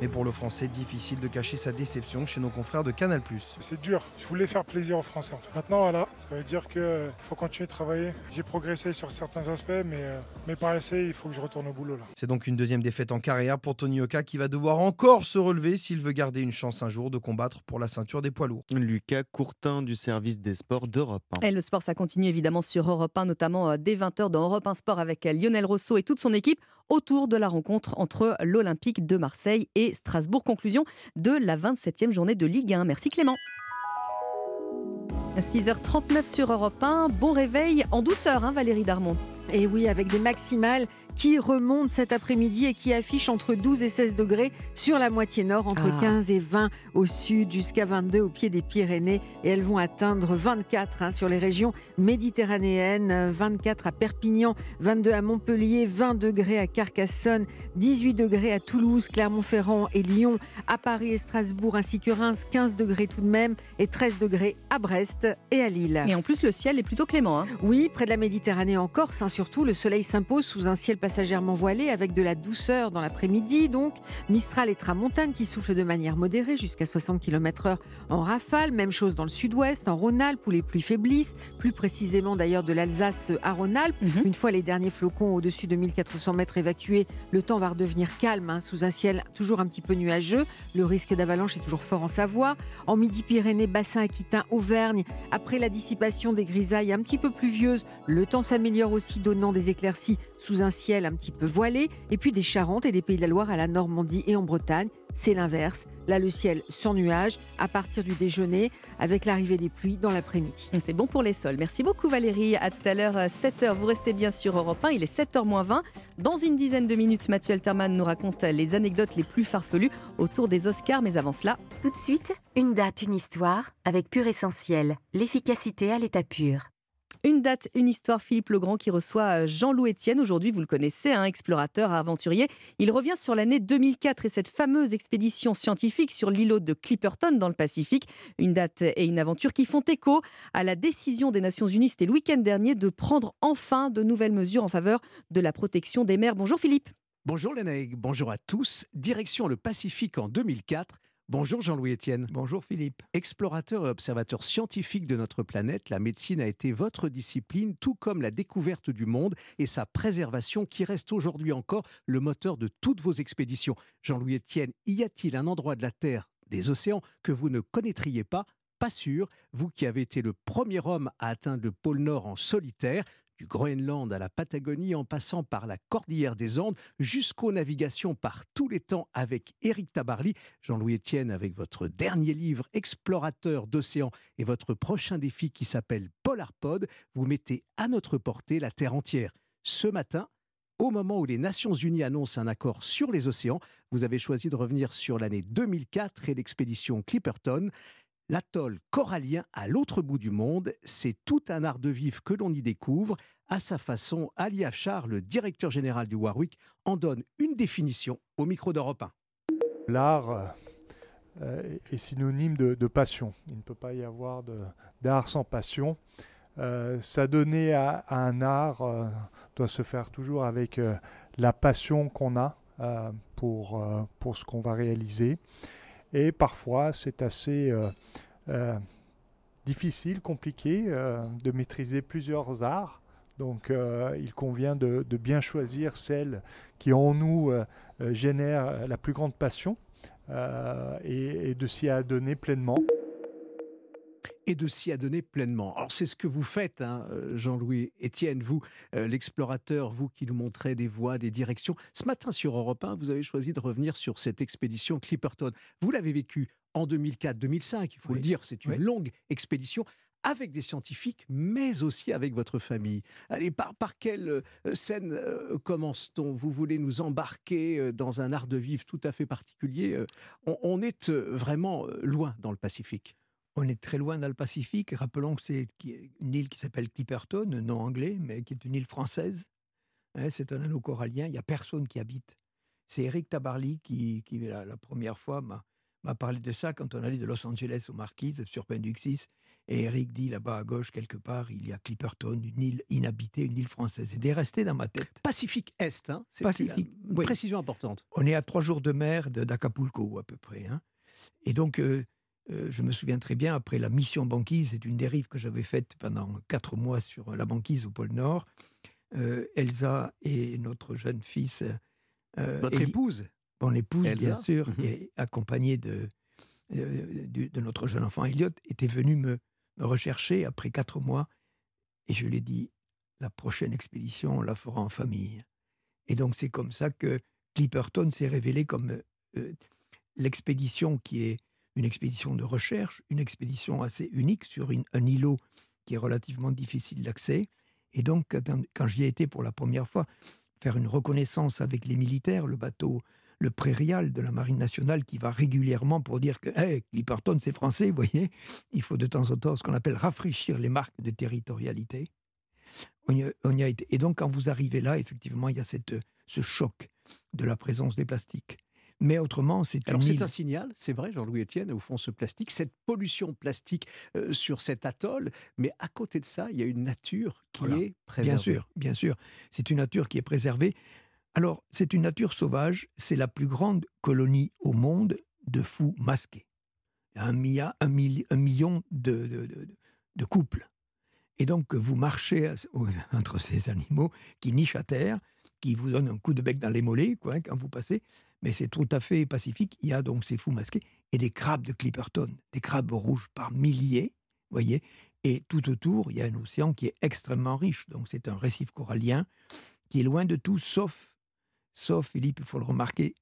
Mais pour le Français, difficile de cacher sa déception chez nos confrères de Canal+. C'est dur. Je voulais faire plaisir aux Français. En fait. Maintenant, voilà, ça veut dire qu'il faut continuer de travailler. J'ai progressé sur certains aspects, mais, euh, mais pas assez. Il faut que je retourne au boulot. C'est donc une deuxième défaite en carrière pour Tony Oka qui va devoir encore se relever s'il veut garder une chance un jour de combattre pour la ceinture des poids lourds. Lucas Courtin du service des sports d'Europe 1. Et le sport, ça continue évidemment sur Europe 1, notamment euh, dès 20h dans Europe 1 Sport avec Lionel Rousseau et toute son équipe autour de la rencontre entre l'Olympique de Marseille et Strasbourg. Conclusion de la 27e journée de Ligue 1. Merci Clément. 6h39 sur Europe 1. Bon réveil en douceur, hein, Valérie Darmon. Et oui, avec des maximales qui remontent cet après-midi et qui affichent entre 12 et 16 degrés sur la moitié nord, entre Ah. 15 et 20 au sud, jusqu'à 22 au pied des Pyrénées. Et elles vont atteindre 24 hein, sur les régions méditerranéennes, euh, 24 à Perpignan, 22 à Montpellier, 20 degrés à Carcassonne, 18 degrés à Toulouse, Clermont-Ferrand et Lyon, à Paris et Strasbourg, ainsi que Reims, 15 degrés tout de même, et 13 degrés à Brest et à Lille. Et en plus, le ciel est plutôt clément. hein. Oui, près de la Méditerranée en Corse, hein, surtout, le soleil s'impose sous un ciel passagèrement voilé avec de la douceur dans l'après-midi. Donc, Mistral et Tramontane qui soufflent de manière modérée jusqu'à 60 km/h en rafale. Même chose dans le sud-ouest, en Rhône-Alpes où les pluies faiblissent, plus précisément d'ailleurs de l'Alsace à Rhône-Alpes. Une fois les derniers flocons au-dessus de 1400 mètres évacués, le temps va redevenir calme hein, sous un ciel toujours un petit peu nuageux. Le risque d'avalanche est toujours fort en Savoie. En Midi-Pyrénées, bassin aquitain, Auvergne, après la dissipation des grisailles un petit peu pluvieuses, le temps s'améliore aussi, donnant des éclaircies sous un ciel un petit peu voilé. Et puis des Charentes et des Pays de la Loire à la Normandie et en Bretagne, c'est l'inverse. Là, le ciel sans nuages à partir du déjeuner, avec l'arrivée des pluies dans l'après-midi. C'est bon pour les sols. Merci beaucoup Valérie. À tout à l'heure, 7h. Vous restez bien sur Europe 1. Il est 7h moins 20. Dans une dizaine de minutes, Mathieu Alterman nous raconte les anecdotes les plus farfelues autour des Oscars. Mais avant cela, Tout de suite, une date, une histoire avec Pur Essentiel, l'efficacité à l'état pur. Une date, une histoire, Philippe Legrand qui reçoit euh, Jean-Loup Etienne. Aujourd'hui, vous le connaissez, un explorateur, aventurier. Il revient sur l'année 2004 et cette fameuse expédition scientifique sur l'îlot de Clipperton dans le Pacifique. Une date et une aventure qui font écho à la décision des Nations Unies, c'était le week-end dernier, de prendre enfin de nouvelles mesures en faveur de la protection des mers. Bonjour Philippe. Bonjour Lénaïque, bonjour à tous. Direction le Pacifique en 2004. Bonjour Jean-Louis Etienne. Bonjour Philippe. Explorateur et observateur scientifique de notre planète, la médecine a été votre discipline, tout comme la découverte du monde et sa préservation qui reste aujourd'hui encore le moteur de toutes vos expéditions. Jean-Louis Etienne, y a-t-il un endroit de la Terre, des océans, que vous ne connaîtriez pas? Pas sûr, vous qui avez été le premier homme à atteindre le pôle Nord en solitaire, du Groenland à la Patagonie en passant par la Cordillère des Andes jusqu'aux navigations par tous les temps avec Éric Tabarly, Jean-Louis Etienne avec votre dernier livre Explorateur d'océan et votre prochain défi qui s'appelle Polarpod, vous mettez à notre portée la Terre entière. Ce matin, au moment où les Nations Unies annoncent un accord sur les océans, vous avez choisi de revenir sur l'année 2004 et l'expédition Clipperton. L'atoll corallien à l'autre bout du monde, c'est tout un art de vivre que l'on y découvre. À sa façon, Ali Afshar, le directeur général du Warwick, en donne une définition au micro d'Europe 1. L'art euh, est synonyme de, passion. Il ne peut pas y avoir d'art sans passion. Euh, S'adonner à, à un art euh, doit se faire toujours avec euh, la passion qu'on a pour, pour ce qu'on va réaliser. Et parfois, c'est assez difficile, compliqué de maîtriser plusieurs arts. Donc il convient de, bien choisir celle qui en nous génère la plus grande passion et de s'y adonner pleinement et de s'y adonner pleinement. Alors c'est ce que vous faites, hein, euh, Jean-Louis Etienne, vous, euh, l'explorateur, vous qui nous montrez des voies, des directions. Ce matin sur Europe 1, vous avez choisi de revenir sur cette expédition Clipperton. Vous l'avez vécue en 2004-2005, il faut le dire, c'est une longue expédition avec des scientifiques, mais aussi avec votre famille. Allez, par, par quelle euh, scène commence-t-on? Vous voulez nous embarquer dans un art de vivre tout à fait particulier on est vraiment loin dans le Pacifique. On est très loin dans le Pacifique. Rappelons que c'est une île qui s'appelle Clipperton, nom anglais, mais qui est une île française. Hein, c'est un anneau corallien. Il n'y a personne qui habite. C'est Eric Tabarly qui, qui la, première fois, m'a parlé de ça quand on allait de Los Angeles aux Marquises sur Penduxis. Et Eric dit là-bas à gauche, quelque part, il y a Clipperton, une île inhabitée, une île française. C'est resté dans ma tête. Pacifique Est, hein c'est Pacifique. Une précision importante. On est à trois jours de mer d'Acapulco, à peu près. Hein. Et donc, euh, euh, je me souviens très bien, après la mission banquise, c'est une dérive que j'avais faite pendant quatre mois sur la banquise au pôle Nord. Euh, Elsa et notre jeune fils. Euh, votre épouse Mon épouse, bien sûr, mhm. et accompagnée de, de, notre jeune enfant Elliot, était venue me, me rechercher après quatre mois. Et je lui ai dit la prochaine expédition, on la fera en famille. Et donc, c'est comme ça que Clipperton s'est révélé comme l'expédition qui est une expédition de recherche, une expédition assez unique sur un îlot qui est relativement difficile d'accès. Et donc, quand j'y ai été pour la première fois, faire une reconnaissance avec les militaires, le bateau, le prairial de la Marine nationale qui va régulièrement pour dire que hey, Clipperton, c'est français, vous voyez, il faut de temps en temps ce qu'on appelle rafraîchir les marques de territorialité. On y, a, été. Et donc, quand vous arrivez là, effectivement, il y a cette, ce choc de la présence des plastiques. Mais autrement, c'est Alors c'est un signal, c'est vrai, Jean-Louis Etienne, au fond, ce plastique, cette pollution plastique euh, sur cet atoll. Mais à côté de ça, il y a une nature qui est préservée. Bien sûr, bien sûr. C'est une nature qui est préservée. Alors, c'est une nature sauvage. C'est la plus grande colonie au monde de fous masqués. Un, un, un million de, de, de, couples. Et donc, vous marchez [LAUGHS] entre ces animaux qui nichent à terre, qui vous donnent un coup de bec dans les mollets quoi, quand vous passez mais c'est tout à fait pacifique. Il y a donc ces fous masqués et des crabes de Clipperton, des crabes rouges par milliers, voyez. Et tout autour, il y a un océan qui est extrêmement riche. Donc c'est un récif corallien qui est loin de tout, sauf, sauf Philippe, il faut le remarquer,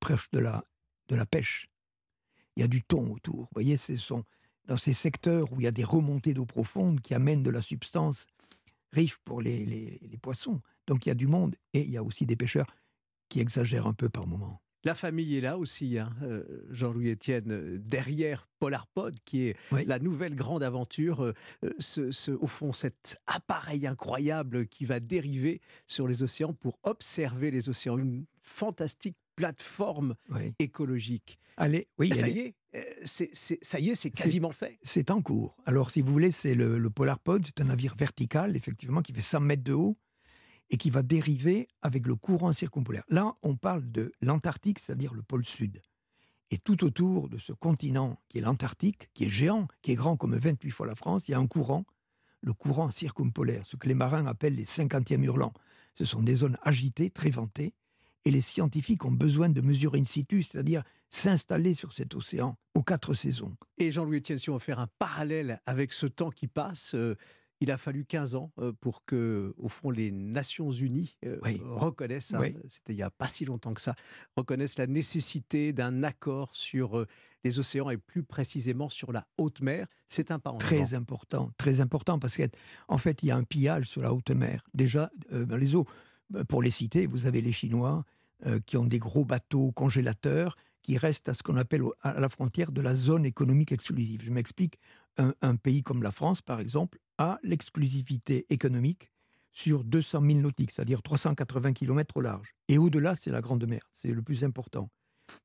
proche de la, de la pêche. Il y a du thon autour. Vous voyez, ce sont dans ces secteurs où il y a des remontées d'eau profonde qui amènent de la substance riche pour les, les poissons. Donc il y a du monde et il y a aussi des pêcheurs qui exagère un peu par moment. La famille est là aussi, hein, euh, Jean-Louis Etienne, euh, derrière Polarpod, qui est la nouvelle grande aventure, euh, ce, au fond cet appareil incroyable qui va dériver sur les océans pour observer les océans, une fantastique plateforme écologique. Allez, oui, ça y est, c'est, ça y est, c'est quasiment fait. C'est en cours. Alors, si vous voulez, c'est le, le Polarpod, c'est un navire vertical, effectivement, qui fait 100 mètres de haut, et qui va dériver avec le courant circumpolaire. Là, on parle de l'Antarctique, c'est-à-dire le pôle sud. Et tout autour de ce continent qui est l'Antarctique, qui est géant, qui est grand comme 28 fois la France, il y a un courant, le courant circumpolaire, ce que les marins appellent les 50e hurlants. Ce sont des zones agitées, très ventées, et les scientifiques ont besoin de mesurer in situ, c'est-à-dire s'installer sur cet océan aux quatre saisons. Et Jean-Louis Etienne, si on va faire un parallèle avec ce temps qui passe, euh, il a fallu 15 ans pour que, au fond, les Nations Unies reconnaissent, hein, c'était il n'y a pas si longtemps que ça, reconnaissent la nécessité d'un accord sur les océans et plus précisément sur la haute mer. C'est un pas en Très important, très important, parce qu'en fait, il y a un pillage sur la haute mer. Déjà, dans les eaux, pour les citer, vous avez les Chinois qui ont des gros bateaux congélateurs qui restent à ce qu'on appelle à la frontière de la zone économique exclusive. Je m'explique. Un, pays comme la France, par exemple, a l'exclusivité économique sur 200 000 nautiques, c'est-à-dire 380 km au large. Et au-delà, c'est la Grande Mer, c'est le plus important.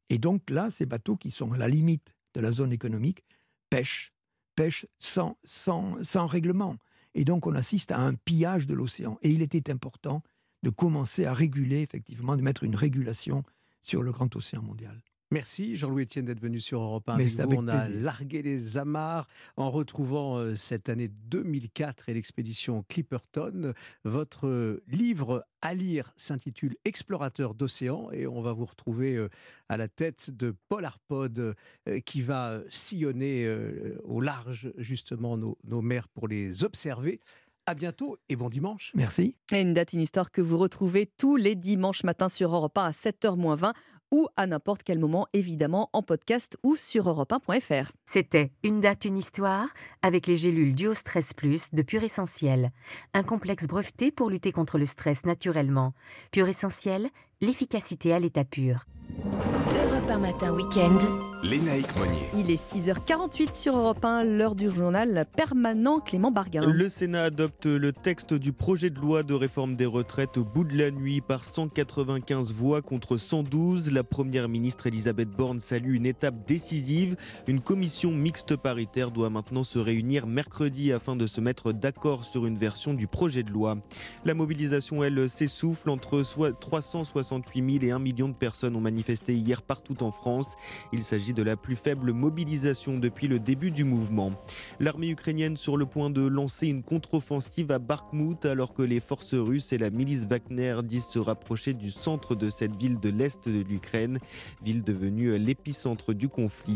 Et donc là, ces bateaux qui sont à la limite de la zone économique pêchent, pêchent sans, sans, sans règlement. Et donc on assiste à un pillage de l'océan. Et il était important de commencer à réguler, effectivement, de mettre une régulation sur le grand océan mondial. Merci Jean-Louis Etienne d'être venu sur Europe 1. Mais avec avec On a plaisir. largué les amarres en retrouvant euh, cette année 2004 et l'expédition Clipperton. Votre euh, livre à lire s'intitule Explorateur d'océan et on va vous retrouver euh, à la tête de Paul Arpod euh, qui va sillonner euh, au large justement nos, nos mers pour les observer. À bientôt et bon dimanche. Merci. Et une date, une histoire que vous retrouvez tous les dimanches matins sur Europe 1 à 7h20 ou à n'importe quel moment, évidemment, en podcast ou sur europe1.fr. C'était Une date, une histoire avec les gélules Duo Stress Plus de Pure Essentiel. Un complexe breveté pour lutter contre le stress naturellement. Pure Essentiel, l'efficacité à l'état pur. Europe 1 matin week-end. Lénaïque Monnier. Il est 6h48 sur Europe 1, l'heure du journal permanent Clément Barguin. Le Sénat adopte le texte du projet de loi de réforme des retraites au bout de la nuit par 195 voix contre 112. La première ministre Elisabeth Borne salue une étape décisive. Une commission mixte paritaire doit maintenant se réunir mercredi afin de se mettre d'accord sur une version du projet de loi. La mobilisation, elle, s'essouffle. Entre soit 368 000 et 1 million de personnes ont manifesté hier partout en France. Il s'agit de la plus faible mobilisation depuis le début du mouvement. L'armée ukrainienne sur le point de lancer une contre-offensive à Bakhmut alors que les forces russes et la milice Wagner disent se rapprocher du centre de cette ville de l'Est de l'Ukraine, ville devenue l'épicentre du conflit.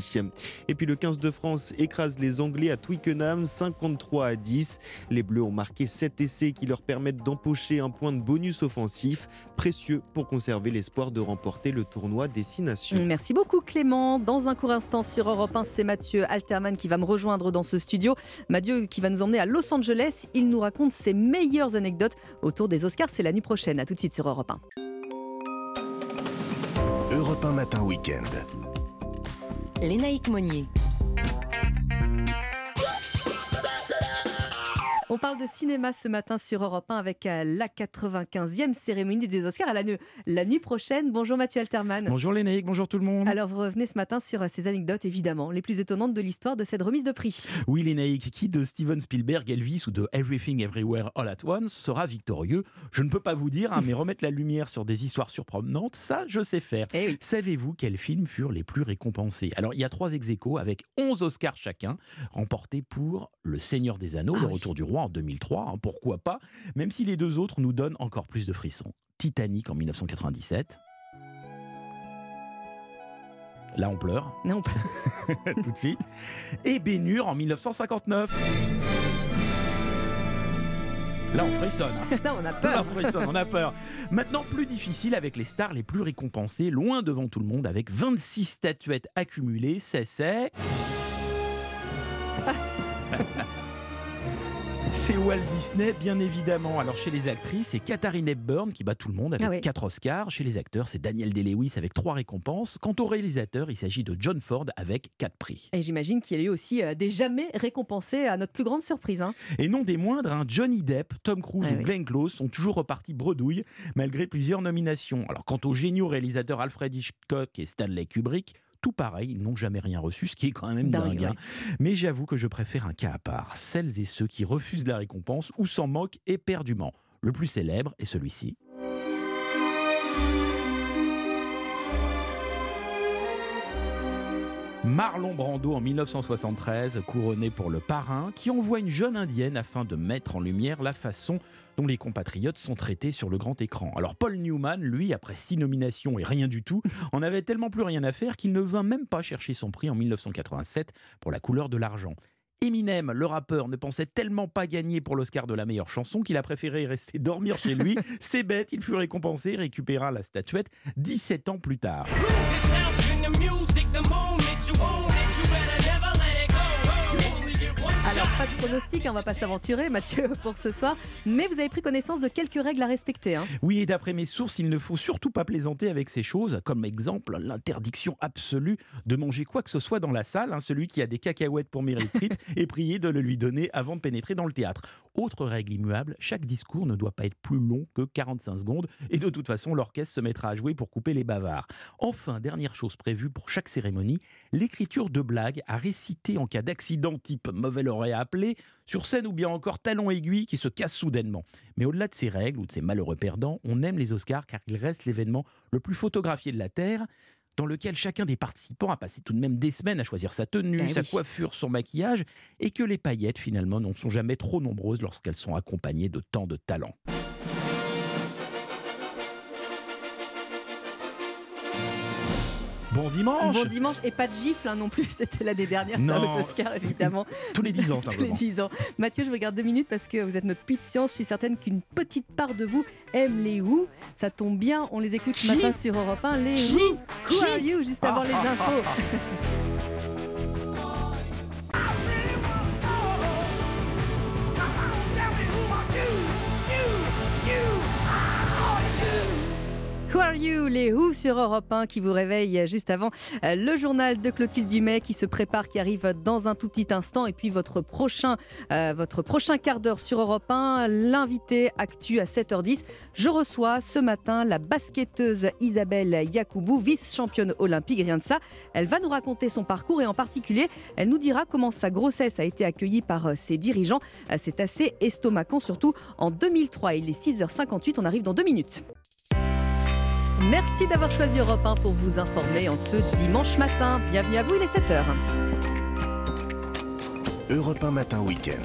Et puis le 15 de France écrase les Anglais à Twickenham 53 à 10. Les Bleus ont marqué 7 essais qui leur permettent d'empocher un point de bonus offensif, précieux pour conserver l'espoir de remporter le tournoi des Six Nations. Merci beaucoup Clément. Dans un court instant sur Europe 1, c'est Mathieu Alterman qui va me rejoindre dans ce studio. Mathieu qui va nous emmener à Los Angeles. Il nous raconte ses meilleures anecdotes autour des Oscars. C'est la nuit prochaine. À tout de suite sur Europe 1. Europe 1 matin week-end. Lénaïque Monnier. On parle de cinéma ce matin sur Europe 1 avec euh, la 95e cérémonie des Oscars à la, nu- la nuit prochaine. Bonjour Mathieu Alterman. Bonjour Lénaïque, bonjour tout le monde. Alors vous revenez ce matin sur euh, ces anecdotes évidemment les plus étonnantes de l'histoire de cette remise de prix. Oui Lénaïque, qui de Steven Spielberg, Elvis ou de Everything Everywhere All at Once sera victorieux? Je ne peux pas vous dire, hein, mais remettre la lumière sur des histoires surprenantes, ça je sais faire. Savez-vous quels films furent les plus récompensés? Alors il y a trois ex avec 11 Oscars chacun, remportés pour Le Seigneur des Anneaux, Le Retour du Roi en 2003, hein, pourquoi pas, même si les deux autres nous donnent encore plus de frissons. Titanic en 1997. Là, on pleure. Non, [LAUGHS] Tout de suite. Et Bénur en 1959. Là, on frissonne. hein. [LAUGHS] Là, on a Là, peur. on frissonne, on a peur. Maintenant, plus difficile avec les stars les plus récompensées, loin devant tout le monde, avec 26 statuettes accumulées. C'est, c'est. [LAUGHS] C'est Walt Disney, bien évidemment. Alors, chez les actrices, c'est Katharine Hepburn qui bat tout le monde avec Ah oui. 4 Oscars. Chez les acteurs, c'est Daniel Day-Lewis avec 3 récompenses. Quant au réalisateur, il s'agit de John Ford avec 4 prix. Et j'imagine qu'il y a eu aussi euh, des jamais récompensés à notre plus grande surprise. hein. Et non des moindres, hein, Johnny Depp, Tom Cruise Ah ou oui. Glenn Close sont toujours repartis bredouille malgré plusieurs nominations. Alors quant aux géniaux réalisateurs Alfred Hitchcock et Stanley Kubrick, tout pareil, ils n'ont jamais rien reçu, ce qui est quand même Dingue, dingue. hein. Mais j'avoue que je préfère un cas à part, celles et ceux qui refusent la récompense ou s'en moquent éperdument. Le plus célèbre est celui-ci. Marlon Brando en 1973, couronné pour le parrain, qui envoie une jeune indienne afin de mettre en lumière la façon dont les compatriotes sont traités sur le grand écran. Alors Paul Newman, lui, après six nominations et rien du tout, en avait tellement plus rien à faire qu'il ne vint même pas chercher son prix en 1987 pour la couleur de l'argent. Eminem, le rappeur, ne pensait tellement pas gagner pour l'Oscar de la meilleure chanson qu'il a préféré rester dormir chez lui. [LAUGHS] C'est bête, il fut récompensé et récupéra la statuette 17 ans plus tard. Alors pas de pronostic, hein, on va pas s'aventurer Mathieu pour ce soir, mais vous avez pris connaissance de quelques règles à respecter. hein. Oui, et d'après mes sources, il ne faut surtout pas plaisanter avec ces choses, comme exemple l'interdiction absolue de manger quoi que ce soit dans la salle. hein. celui qui a des cacahuètes pour Meryl Streep [LAUGHS] est prié de le lui donner avant de pénétrer dans le théâtre. Autre règle immuable, chaque discours ne doit pas être plus long que 45 secondes et de toute façon l'orchestre se mettra à jouer pour couper les bavards. Enfin, dernière chose prévue pour chaque cérémonie, l'écriture de blagues à réciter en cas d'accident type mauvais lauréat appelé, sur scène ou bien encore talon aiguille qui se casse soudainement. Mais au-delà de ces règles ou de ces malheureux perdants, on aime les Oscars car ils restent l'événement le plus photographié de la Terre dans lequel chacun des participants a passé tout de même des semaines à choisir sa tenue, Eh sa oui. coiffure, son maquillage, et que les paillettes finalement ne sont jamais trop nombreuses lorsqu'elles sont accompagnées de tant de talent. Bon dimanche Bon dimanche et pas de gifle hein, non plus, [LAUGHS] c'était l'année dernière, ça, Non. aux Oscars évidemment. [LAUGHS] Tous les 10 ans, [LAUGHS] Tous les simplement. 10 ans. Mathieu, je vous garde deux minutes parce que vous êtes notre puits de science. Je suis certaine qu'une petite part de vous aime les Who. Ça tombe bien, on les écoute ce matin sur Europe 1. Les Who, Who are you? Juste avant Ah, les ah, infos. ah, Who are you? Les Who sur Europe 1 qui vous réveille juste avant euh, le journal de Clotilde Dumais qui se prépare, qui arrive dans un tout petit instant. Et puis votre prochain, euh, votre prochain quart d'heure sur Europe 1, l'invité actu à 7h10. Je reçois ce matin la basketteuse Isabelle Yacoubou, vice-championne olympique, rien de ça. Elle va nous raconter son parcours et en particulier, elle nous dira comment sa grossesse a été accueillie par euh, ses dirigeants. C'est assez estomacant, surtout en 2003. Il est 6h58, on arrive dans deux minutes. Merci d'avoir choisi Europe 1 pour vous informer en ce dimanche matin. Bienvenue à vous, il est 7h. Europe 1 Matin Week-end.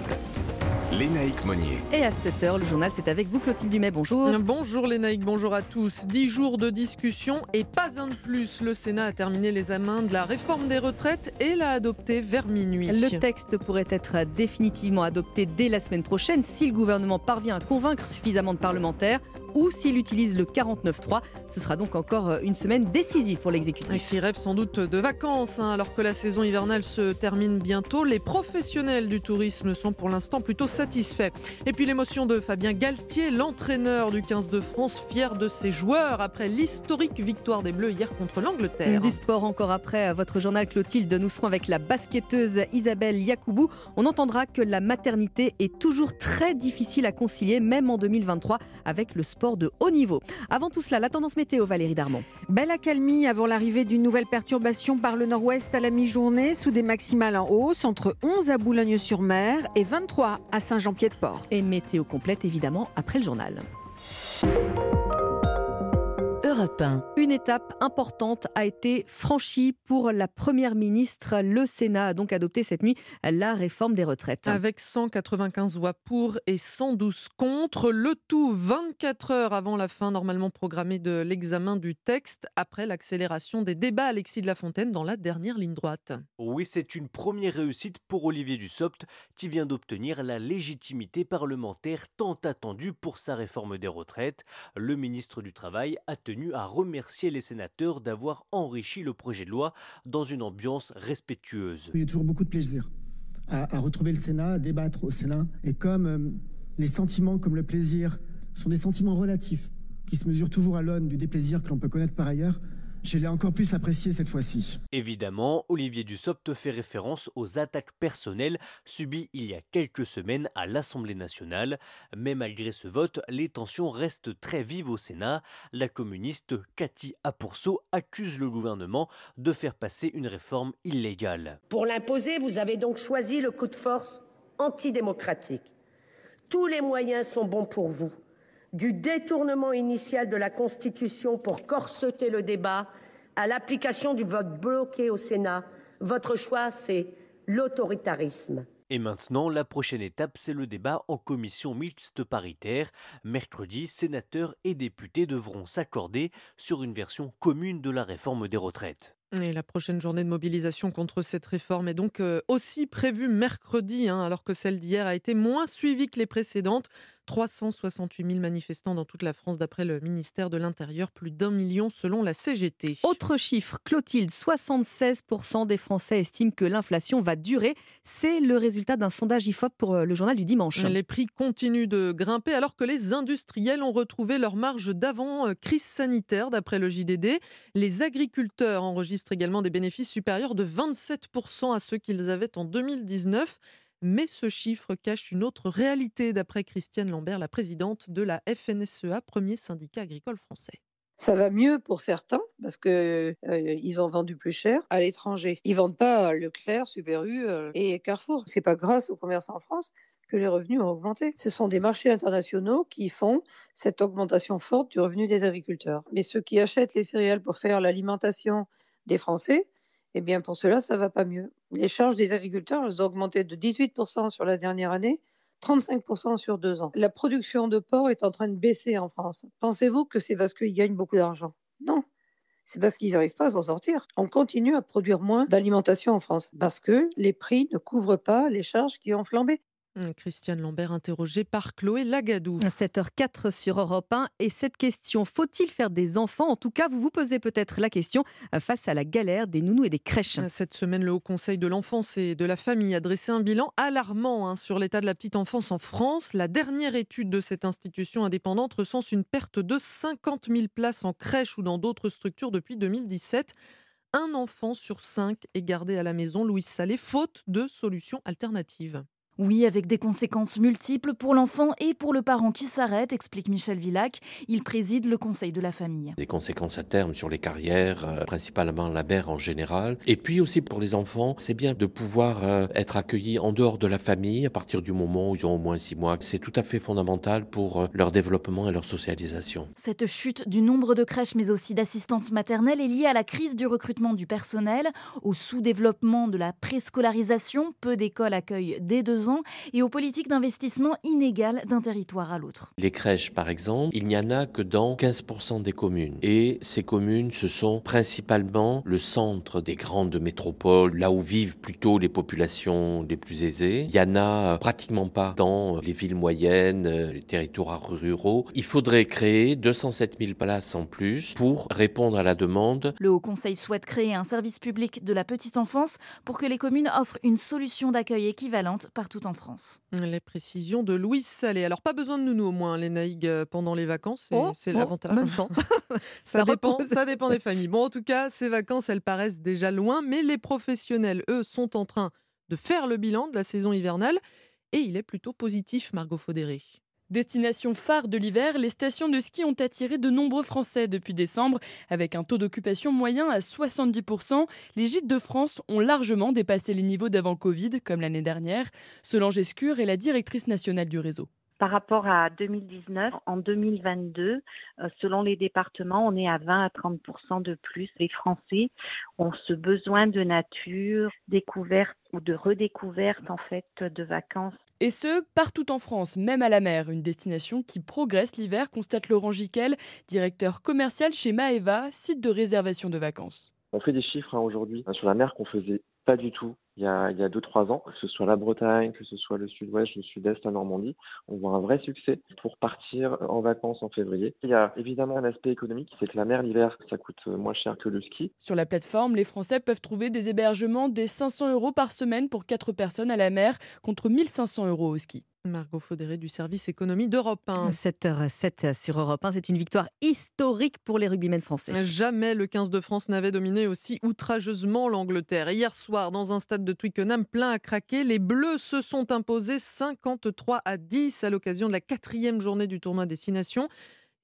Lénaïque Monnier. Et à 7h, le journal, c'est avec vous, Clotilde Dumais. Bonjour. Bonjour Lénaïque, bonjour à tous. Dix jours de discussion et pas un de plus. Le Sénat a terminé l'examen de la réforme des retraites et l'a adopté vers minuit. Le texte pourrait être définitivement adopté dès la semaine prochaine si le gouvernement parvient à convaincre suffisamment de parlementaires ou s'il utilise le 49.3. Ce sera donc encore une semaine décisive pour l'exécutif. Qui rêve sans doute de vacances, hein, alors que la saison hivernale se termine bientôt. Les professionnels du tourisme sont pour l'instant plutôt satisfaits. Et puis l'émotion de Fabien Galtier, l'entraîneur du 15 de France, fier de ses joueurs après l'historique victoire des Bleus hier contre l'Angleterre. Du sport encore après votre journal Clotilde, nous serons avec la basketteuse Isabelle Yacoubou. On entendra que la maternité est toujours très difficile à concilier, même en 2023, avec le sport de haut niveau. Avant tout cela, la tendance météo, Valérie Darmon. Belle accalmie avant l'arrivée d'une nouvelle perturbation par le nord-ouest à la mi-journée, sous des maximales en hausse, entre 11 à Boulogne-sur-Mer et 23 à Saint-Jean-Pied-de-Port. Et météo complète, évidemment, après le journal. Europe 1. Une étape importante a été franchie pour la Première ministre. Le Sénat a donc adopté cette nuit la réforme des retraites. Avec 195 voix pour et 112 contre, le tout 24 heures avant la fin normalement programmée de l'examen du texte, après l'accélération des débats Alexis de la Fontaine dans la dernière ligne droite. Oui, c'est une première réussite pour Olivier Dussopt qui vient d'obtenir la légitimité parlementaire tant attendue pour sa réforme des retraites. Le ministre du Travail a tenu à remercier les sénateurs d'avoir enrichi le projet de loi dans une ambiance respectueuse. Il y a toujours beaucoup de plaisir à, retrouver le Sénat, à débattre au Sénat. Et comme euh, les sentiments comme le plaisir sont des sentiments relatifs qui se mesurent toujours à l'aune du déplaisir que l'on peut connaître par ailleurs, je l'ai encore plus apprécié cette fois-ci. Évidemment, Olivier Dussopt fait référence aux attaques personnelles subies il y a quelques semaines à l'Assemblée nationale. Mais malgré ce vote, les tensions restent très vives au Sénat. La communiste Cathy Apourceau accuse le gouvernement de faire passer une réforme illégale. Pour l'imposer, vous avez donc choisi le coup de force antidémocratique. Tous les moyens sont bons pour vous. Du détournement initial de la Constitution pour corseter le débat à l'application du vote bloqué au Sénat, votre choix, c'est l'autoritarisme. Et maintenant, la prochaine étape, c'est le débat en commission mixte paritaire. Mercredi, sénateurs et députés devront s'accorder sur une version commune de la réforme des retraites. Et la prochaine journée de mobilisation contre cette réforme est donc euh, aussi prévue mercredi, hein, alors que celle d'hier a été moins suivie que les précédentes. 368 000 manifestants dans toute la France, d'après le ministère de l'Intérieur, plus d'un million selon la CGT. Autre chiffre, Clotilde, 76% des Français estiment que l'inflation va durer. C'est le résultat d'un sondage IFOP pour euh, le journal du dimanche. Les prix continuent de grimper alors que les industriels ont retrouvé leur marge d'avant euh, crise sanitaire, d'après le JDD. Les agriculteurs enregistrent également des bénéfices supérieurs de 27% à ceux qu'ils avaient en 2019. Mais ce chiffre cache une autre réalité, d'après Christiane Lambert, la présidente de la FNSEA, premier syndicat agricole français. Ça va mieux pour certains parce que euh, ils ont vendu plus cher à l'étranger. Ils vendent pas Leclerc, Super U euh, et Carrefour. C'est pas grâce au commerce en France que les revenus ont augmenté. Ce sont des marchés internationaux qui font cette augmentation forte du revenu des agriculteurs. Mais ceux qui achètent les céréales pour faire l'alimentation des Français, eh bien pour cela, ça va pas mieux. Les charges des agriculteurs, elles ont augmenté de 18% sur la dernière année 35% sur deux ans. La production de porc est en train de baisser en France. Pensez-vous que c'est parce qu'ils gagnent beaucoup d'argent? Non. C'est parce qu'ils n'arrivent pas à s'en sortir. On continue à produire moins d'alimentation en France parce que les prix ne couvrent pas les charges qui ont flambé. Hum, Christiane Lambert interrogée par Chloé Lagadou. 7h04 sur Europe 1. Et cette question, faut-il faire des enfants? En tout cas, vous vous posez peut-être la question euh, face à la galère des nounous et des crèches. Cette semaine, le Haut Conseil de l'enfance et de la famille a dressé un bilan alarmant hein, sur l'état de la petite enfance en France. La dernière étude de cette institution indépendante recense une perte de 50 000 places en crèche ou dans d'autres structures depuis 2017 un enfant sur cinq est gardé à la maison, Louise Salé, faute de solutions alternatives. Oui, avec des conséquences multiples pour l'enfant et pour le parent qui s'arrête, explique Michel Villac. Il préside le conseil de la famille. Des conséquences à terme sur les carrières, euh, principalement la mère en général. Et puis aussi pour les enfants, c'est bien de pouvoir euh, être accueillis en dehors de la famille à partir du moment où ils ont au moins six mois. C'est tout à fait fondamental pour euh, leur développement et leur socialisation. Cette chute du nombre de crèches mais aussi d'assistantes maternelles est liée à la crise du recrutement du personnel, au sous-développement de la préscolarisation. Peu d'écoles accueillent dès deux et aux politiques d'investissement inégales d'un territoire à l'autre. Les crèches, par exemple, il n'y en a que dans 15% des communes. Et ces communes, ce sont principalement le centre des grandes métropoles, là où vivent plutôt les populations les plus aisées. Il n'y en a pratiquement pas dans les villes moyennes, les territoires ruraux. Il faudrait créer 207 000 places en plus pour répondre à la demande. Le Haut Conseil souhaite créer un service public de la petite enfance pour que les communes offrent une solution d'accueil équivalente partout en France. Les précisions de Louise Salé. Alors, pas besoin de nounou au moins, les naïgues, euh, pendant les vacances. C'est oh, l'avantage. [LAUGHS] [LAUGHS] ça, Ça dépend, ça dépend des familles. Bon, en tout cas, ces vacances, elles paraissent déjà loin, mais les professionnels, eux, sont en train de faire le bilan de la saison hivernale. Et il est plutôt positif, Margot Faudéré. Destination phare de l'hiver, les stations de ski ont attiré de nombreux Français depuis décembre. Avec un taux d'occupation moyen à 70%, les gîtes de France ont largement dépassé les niveaux d'avant Covid, comme l'année dernière. Solange Escure est la directrice nationale du réseau. Par rapport à 2019, en 2022, euh, selon les départements, on est à 20 à 30% de plus. Les Français ont ce besoin de nature, découverte ou de redécouverte en fait de vacances. Et ce, partout en France, même à la mer, une destination qui progresse l'hiver, constate Laurent Giquel, directeur commercial chez Maeva, site de réservation de vacances. On fait des chiffres hein, aujourd'hui hein, sur la mer qu'on faisait pas du tout il y a, il y deux, trois ans, que ce soit la Bretagne, que ce soit le sud-ouest, le sud-est, la Normandie. On voit un vrai succès pour partir en vacances en février. Il y a évidemment un aspect économique, c'est que la mer l'hiver, ça coûte moins cher que le ski. Sur la plateforme, les Français peuvent trouver des hébergements des 500 euros par semaine pour 4 personnes à la mer contre 1500 euros au ski. Margot Faudéré du service économie d'Europe 1. 7h07 sur Europe 1, c'est une victoire historique pour les rugbymen français. Jamais le 15 de France n'avait dominé aussi outrageusement l'Angleterre. Et Hier soir, dans un stade de Twickenham plein à craquer, les Bleus se sont imposés 53 à 10 à l'occasion de la quatrième journée du tournoi Destination.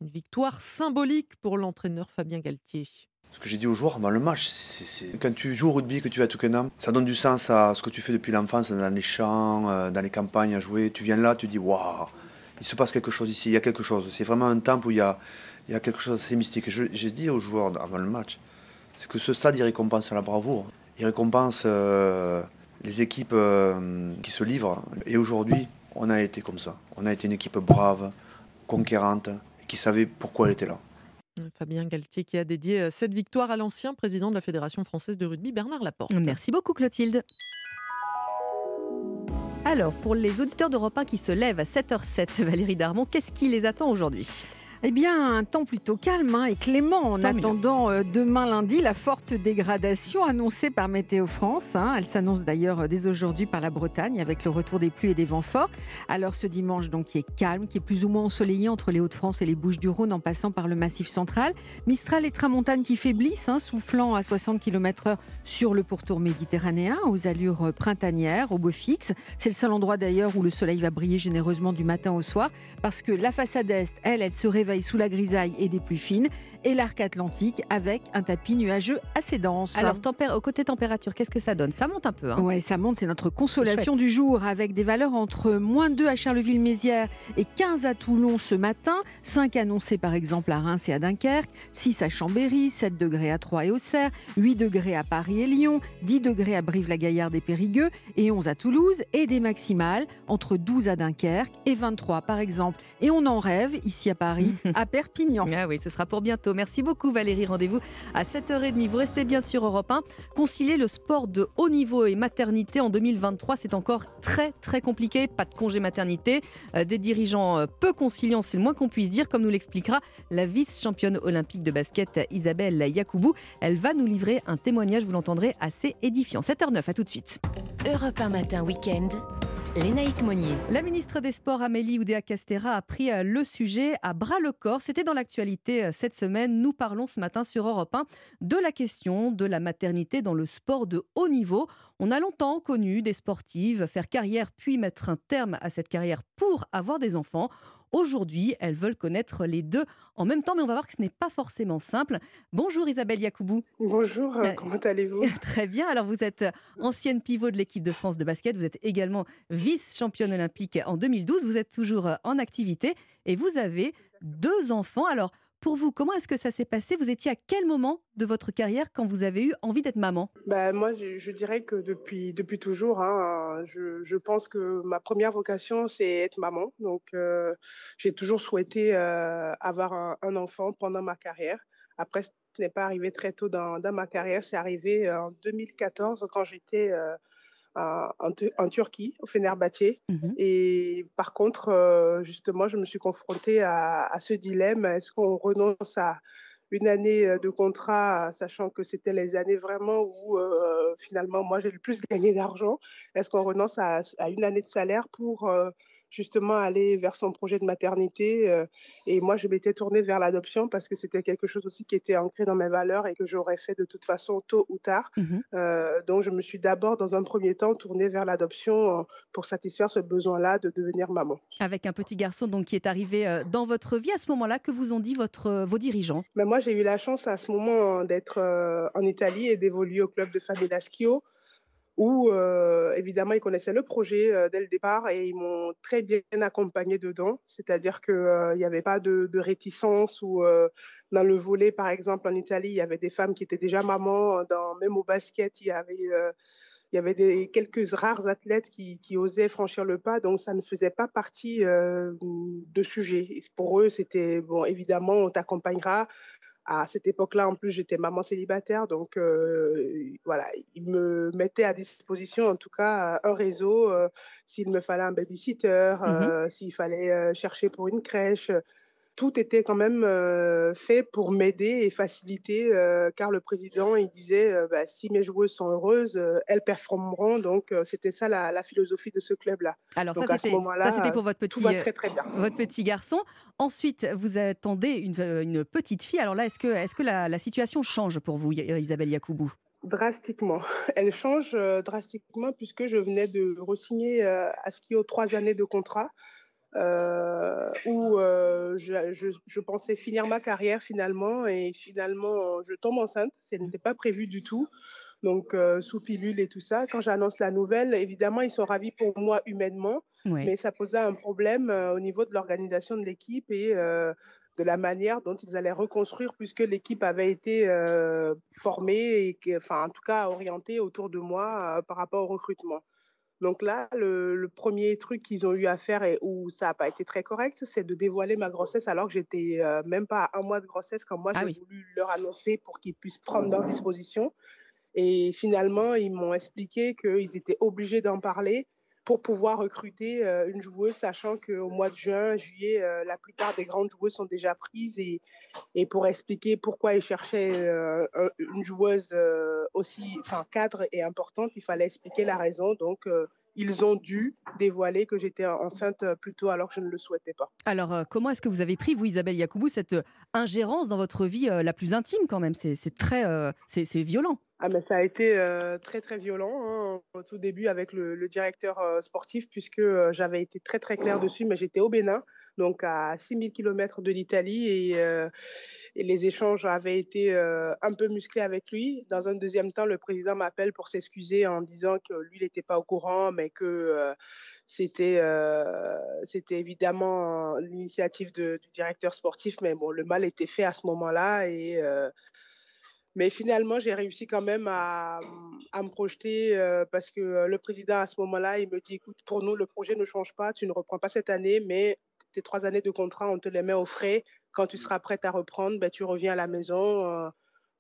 Une victoire symbolique pour l'entraîneur Fabien Galtier. Ce que j'ai dit aux joueurs avant le match, c'est- quand tu joues au rugby, que tu vas à Twickenham, ça donne du sens à ce que tu fais depuis l'enfance, dans les champs, euh, dans les campagnes à jouer. Tu viens là, tu dis waouh, il se passe quelque chose ici, il y a quelque chose. C'est vraiment un temple où il y a, quelque chose d'assez mystique. J'ai dit aux joueurs avant le match, c'est que ce stade, il récompense la bravoure. Il récompense euh, les équipes euh, qui se livrent. Et aujourd'hui, on a été comme ça. On a été une équipe brave, conquérante, et qui savait pourquoi elle était là. Fabien Galtier qui a dédié euh, cette victoire à l'ancien président de la Fédération française de rugby, Bernard Laporte. Merci beaucoup Clotilde. Alors, pour les auditeurs d'Europe 1 qui se lèvent à 7h07, [LAUGHS] Valérie Darmon, qu'est-ce qui les attend aujourd'hui? Eh bien, un temps plutôt calme hein, et clément en attendant euh, demain lundi la forte dégradation annoncée par Météo France. hein. Elle s'annonce d'ailleurs euh, dès aujourd'hui par la Bretagne avec le retour des pluies et des vents forts. Alors ce dimanche donc qui est calme, qui est plus ou moins ensoleillé entre les Hauts-de-France et les Bouches-du-Rhône en passant par le Massif central. Mistral et tramontane qui faiblissent, hein, soufflant à 60 km/h sur le pourtour méditerranéen aux allures euh, printanières, au beau fixe. C'est le seul endroit d'ailleurs où le soleil va briller généreusement du matin au soir parce que la façade est, elle, elle se réveille sous la grisaille et des pluies fines et l'arc atlantique avec un tapis nuageux assez dense. Alors, au côté température, qu'est-ce que ça donne? Ça monte un peu. Hein Ouais, ça monte, c'est notre consolation Chouette. du jour avec des valeurs entre moins 2 à Charleville-Mézières et 15 à Toulon ce matin, 5 annoncés par exemple à Reims et à Dunkerque, 6 à Chambéry, 7 degrés à Troyes et Auxerre, 8 degrés à Paris et Lyon, 10 degrés à Brive-la-Gaillarde et Périgueux et 11 à Toulouse et des maximales entre 12 à Dunkerque et 23 par exemple. Et on en rêve ici à Paris, [LAUGHS] à Perpignan. Ah oui, ce sera pour bientôt. Merci beaucoup Valérie. Rendez-vous à 7h30. Vous restez bien sur Europe 1. Concilier le sport de haut niveau et maternité en 2023, c'est encore très très compliqué. Pas de congé maternité, euh, des dirigeants euh, peu conciliants, c'est le moins qu'on puisse dire, comme nous l'expliquera la vice-championne olympique de basket Isabelle Yacoubou. Elle va nous livrer un témoignage, vous l'entendrez, assez édifiant. 7h09, à tout de suite. Europe 1 matin week-end. Lénaïque Monnier. La ministre des Sports, Amélie Oudéa-Castera, a pris euh, le sujet à bras le corps. C'était dans l'actualité euh, cette semaine. Nous parlons ce matin sur Europe 1 de la question de la maternité dans le sport de haut niveau. On a longtemps connu des sportives faire carrière puis mettre un terme à cette carrière pour avoir des enfants. Aujourd'hui, elles veulent connaître les deux en même temps, mais on va voir que ce n'est pas forcément simple. Bonjour Isabelle Yacoubou. Bonjour, euh, comment allez-vous? [LAUGHS] Très bien. Alors, vous êtes ancienne pivot de l'équipe de France de basket. Vous êtes également vice-championne olympique en 2012. Vous êtes toujours en activité et vous avez deux enfants. Alors, pour vous, comment est-ce que ça s'est passé? Vous étiez à quel moment de votre carrière quand vous avez eu envie d'être maman? Bah, moi, je, dirais que depuis, depuis toujours, hein, je, je pense que ma première vocation, c'est être maman. Donc, euh, j'ai toujours souhaité euh, avoir un, enfant pendant ma carrière. Après, ce n'est pas arrivé très tôt dans, dans ma carrière. C'est arrivé en 2014 quand j'étais euh, en, en Tu- en Turquie, au Fenerbahçe. Et par contre, euh, justement, je me suis confrontée à, à ce dilemme. Est-ce qu'on renonce à une année euh, de contrat, sachant que c'était les années vraiment où euh, finalement moi j'ai le plus gagné d'argent? Est-ce qu'on renonce à, à une année de salaire pour euh, justement aller vers son projet de maternité euh, Et moi je m'étais tournée vers l'adoption parce que c'était quelque chose aussi qui était ancré dans mes valeurs et que j'aurais fait de toute façon tôt ou tard. Euh, donc je me suis d'abord dans un premier temps tournée vers l'adoption euh, pour satisfaire ce besoin-là de devenir maman. Avec un petit garçon donc qui est arrivé dans votre vie à ce moment-là, que vous ont dit votre, vos dirigeants? Mais moi, j'ai eu la chance à ce moment d'être en Italie et d'évoluer au club de Famila Schio, où euh, évidemment ils connaissaient le projet euh, dès le départ et ils m'ont très bien accompagné dedans. C'est-à-dire qu'il n'y avait pas de, réticence ou euh, dans le volet, par exemple, en Italie, il y avait des femmes qui étaient déjà mamans. Même au basket, il y avait euh, quelques rares athlètes qui, osaient franchir le pas, donc ça ne faisait pas partie euh, de sujet. Et pour eux, c'était, bon, évidemment, on t'accompagnera. À cette époque-là, en plus, j'étais maman célibataire, donc euh, voilà, ils me mettaient à disposition, en tout cas, un réseau, euh, s'il me fallait un babysitter, euh, s'il fallait chercher pour une crèche tout était quand même euh, fait pour m'aider et faciliter, euh, car le président, il disait, euh, bah, si mes joueuses sont heureuses, elles performeront. Donc, c'était ça la, la philosophie de ce club-là. Alors Donc, ça c'était pour votre petit très très votre petit garçon. Ensuite, vous attendez une, une petite fille. Alors là, est-ce que la, la situation change pour vous, Isabelle Yacoubou? Drastiquement. Elle change drastiquement puisque je venais de re-signer à Skio trois années de contrat euh, où euh, je, je- je pensais finir ma carrière finalement et finalement je tombe enceinte. Ce n'était pas prévu du tout. Donc euh, sous pilule et tout ça. Quand j'annonce la nouvelle, évidemment ils sont ravis pour moi humainement, Oui. mais ça posait un problème euh, au niveau de l'organisation de l'équipe et euh, de la manière dont ils allaient reconstruire puisque l'équipe avait été euh, formée et enfin en tout cas orientée autour de moi euh, par rapport au recrutement. Donc là, le, le premier truc qu'ils ont eu à faire et où ça n'a pas été très correct, c'est de dévoiler ma grossesse alors que j'étais euh, même pas à un mois de grossesse quand moi j'ai voulu leur annoncer pour qu'ils puissent prendre leurs dispositions. Et finalement, ils m'ont expliqué qu'ils étaient obligés d'en parler pour pouvoir recruter une joueuse, sachant qu'au mois de juin, juillet, la plupart des grandes joueuses sont déjà prises. Et, pour expliquer pourquoi ils cherchaient une joueuse aussi, cadre et importante, il fallait expliquer la raison. Donc ils ont dû dévoiler que j'étais enceinte plus tôt alors que je ne le souhaitais pas. Alors, euh, comment est-ce que vous avez pris, vous, Isabelle Yacoubou, cette euh, ingérence dans votre vie euh, la plus intime quand même? C'est très, c'est violent. Ah mais ça a été très très violent hein, au tout début avec le, directeur sportif puisque j'avais été très très clair dessus mais j'étais au Bénin donc à 6000 km de l'Italie et les échanges avaient été euh, un peu musclés avec lui. Dans un deuxième temps, le président m'appelle pour s'excuser en disant que lui, n'était pas au courant, mais que euh, c'était euh, c'était évidemment l'initiative du directeur sportif. Mais bon, le mal était fait à ce moment-là. Et, mais finalement, j'ai réussi quand même à, à me projeter parce que le président, à ce moment-là, il me dit, écoute, pour nous, le projet ne change pas, tu ne reprends pas cette année, mais tes trois années de contrat, on te les met au frais quand tu seras prête à reprendre, ben, tu reviens à la maison. Euh,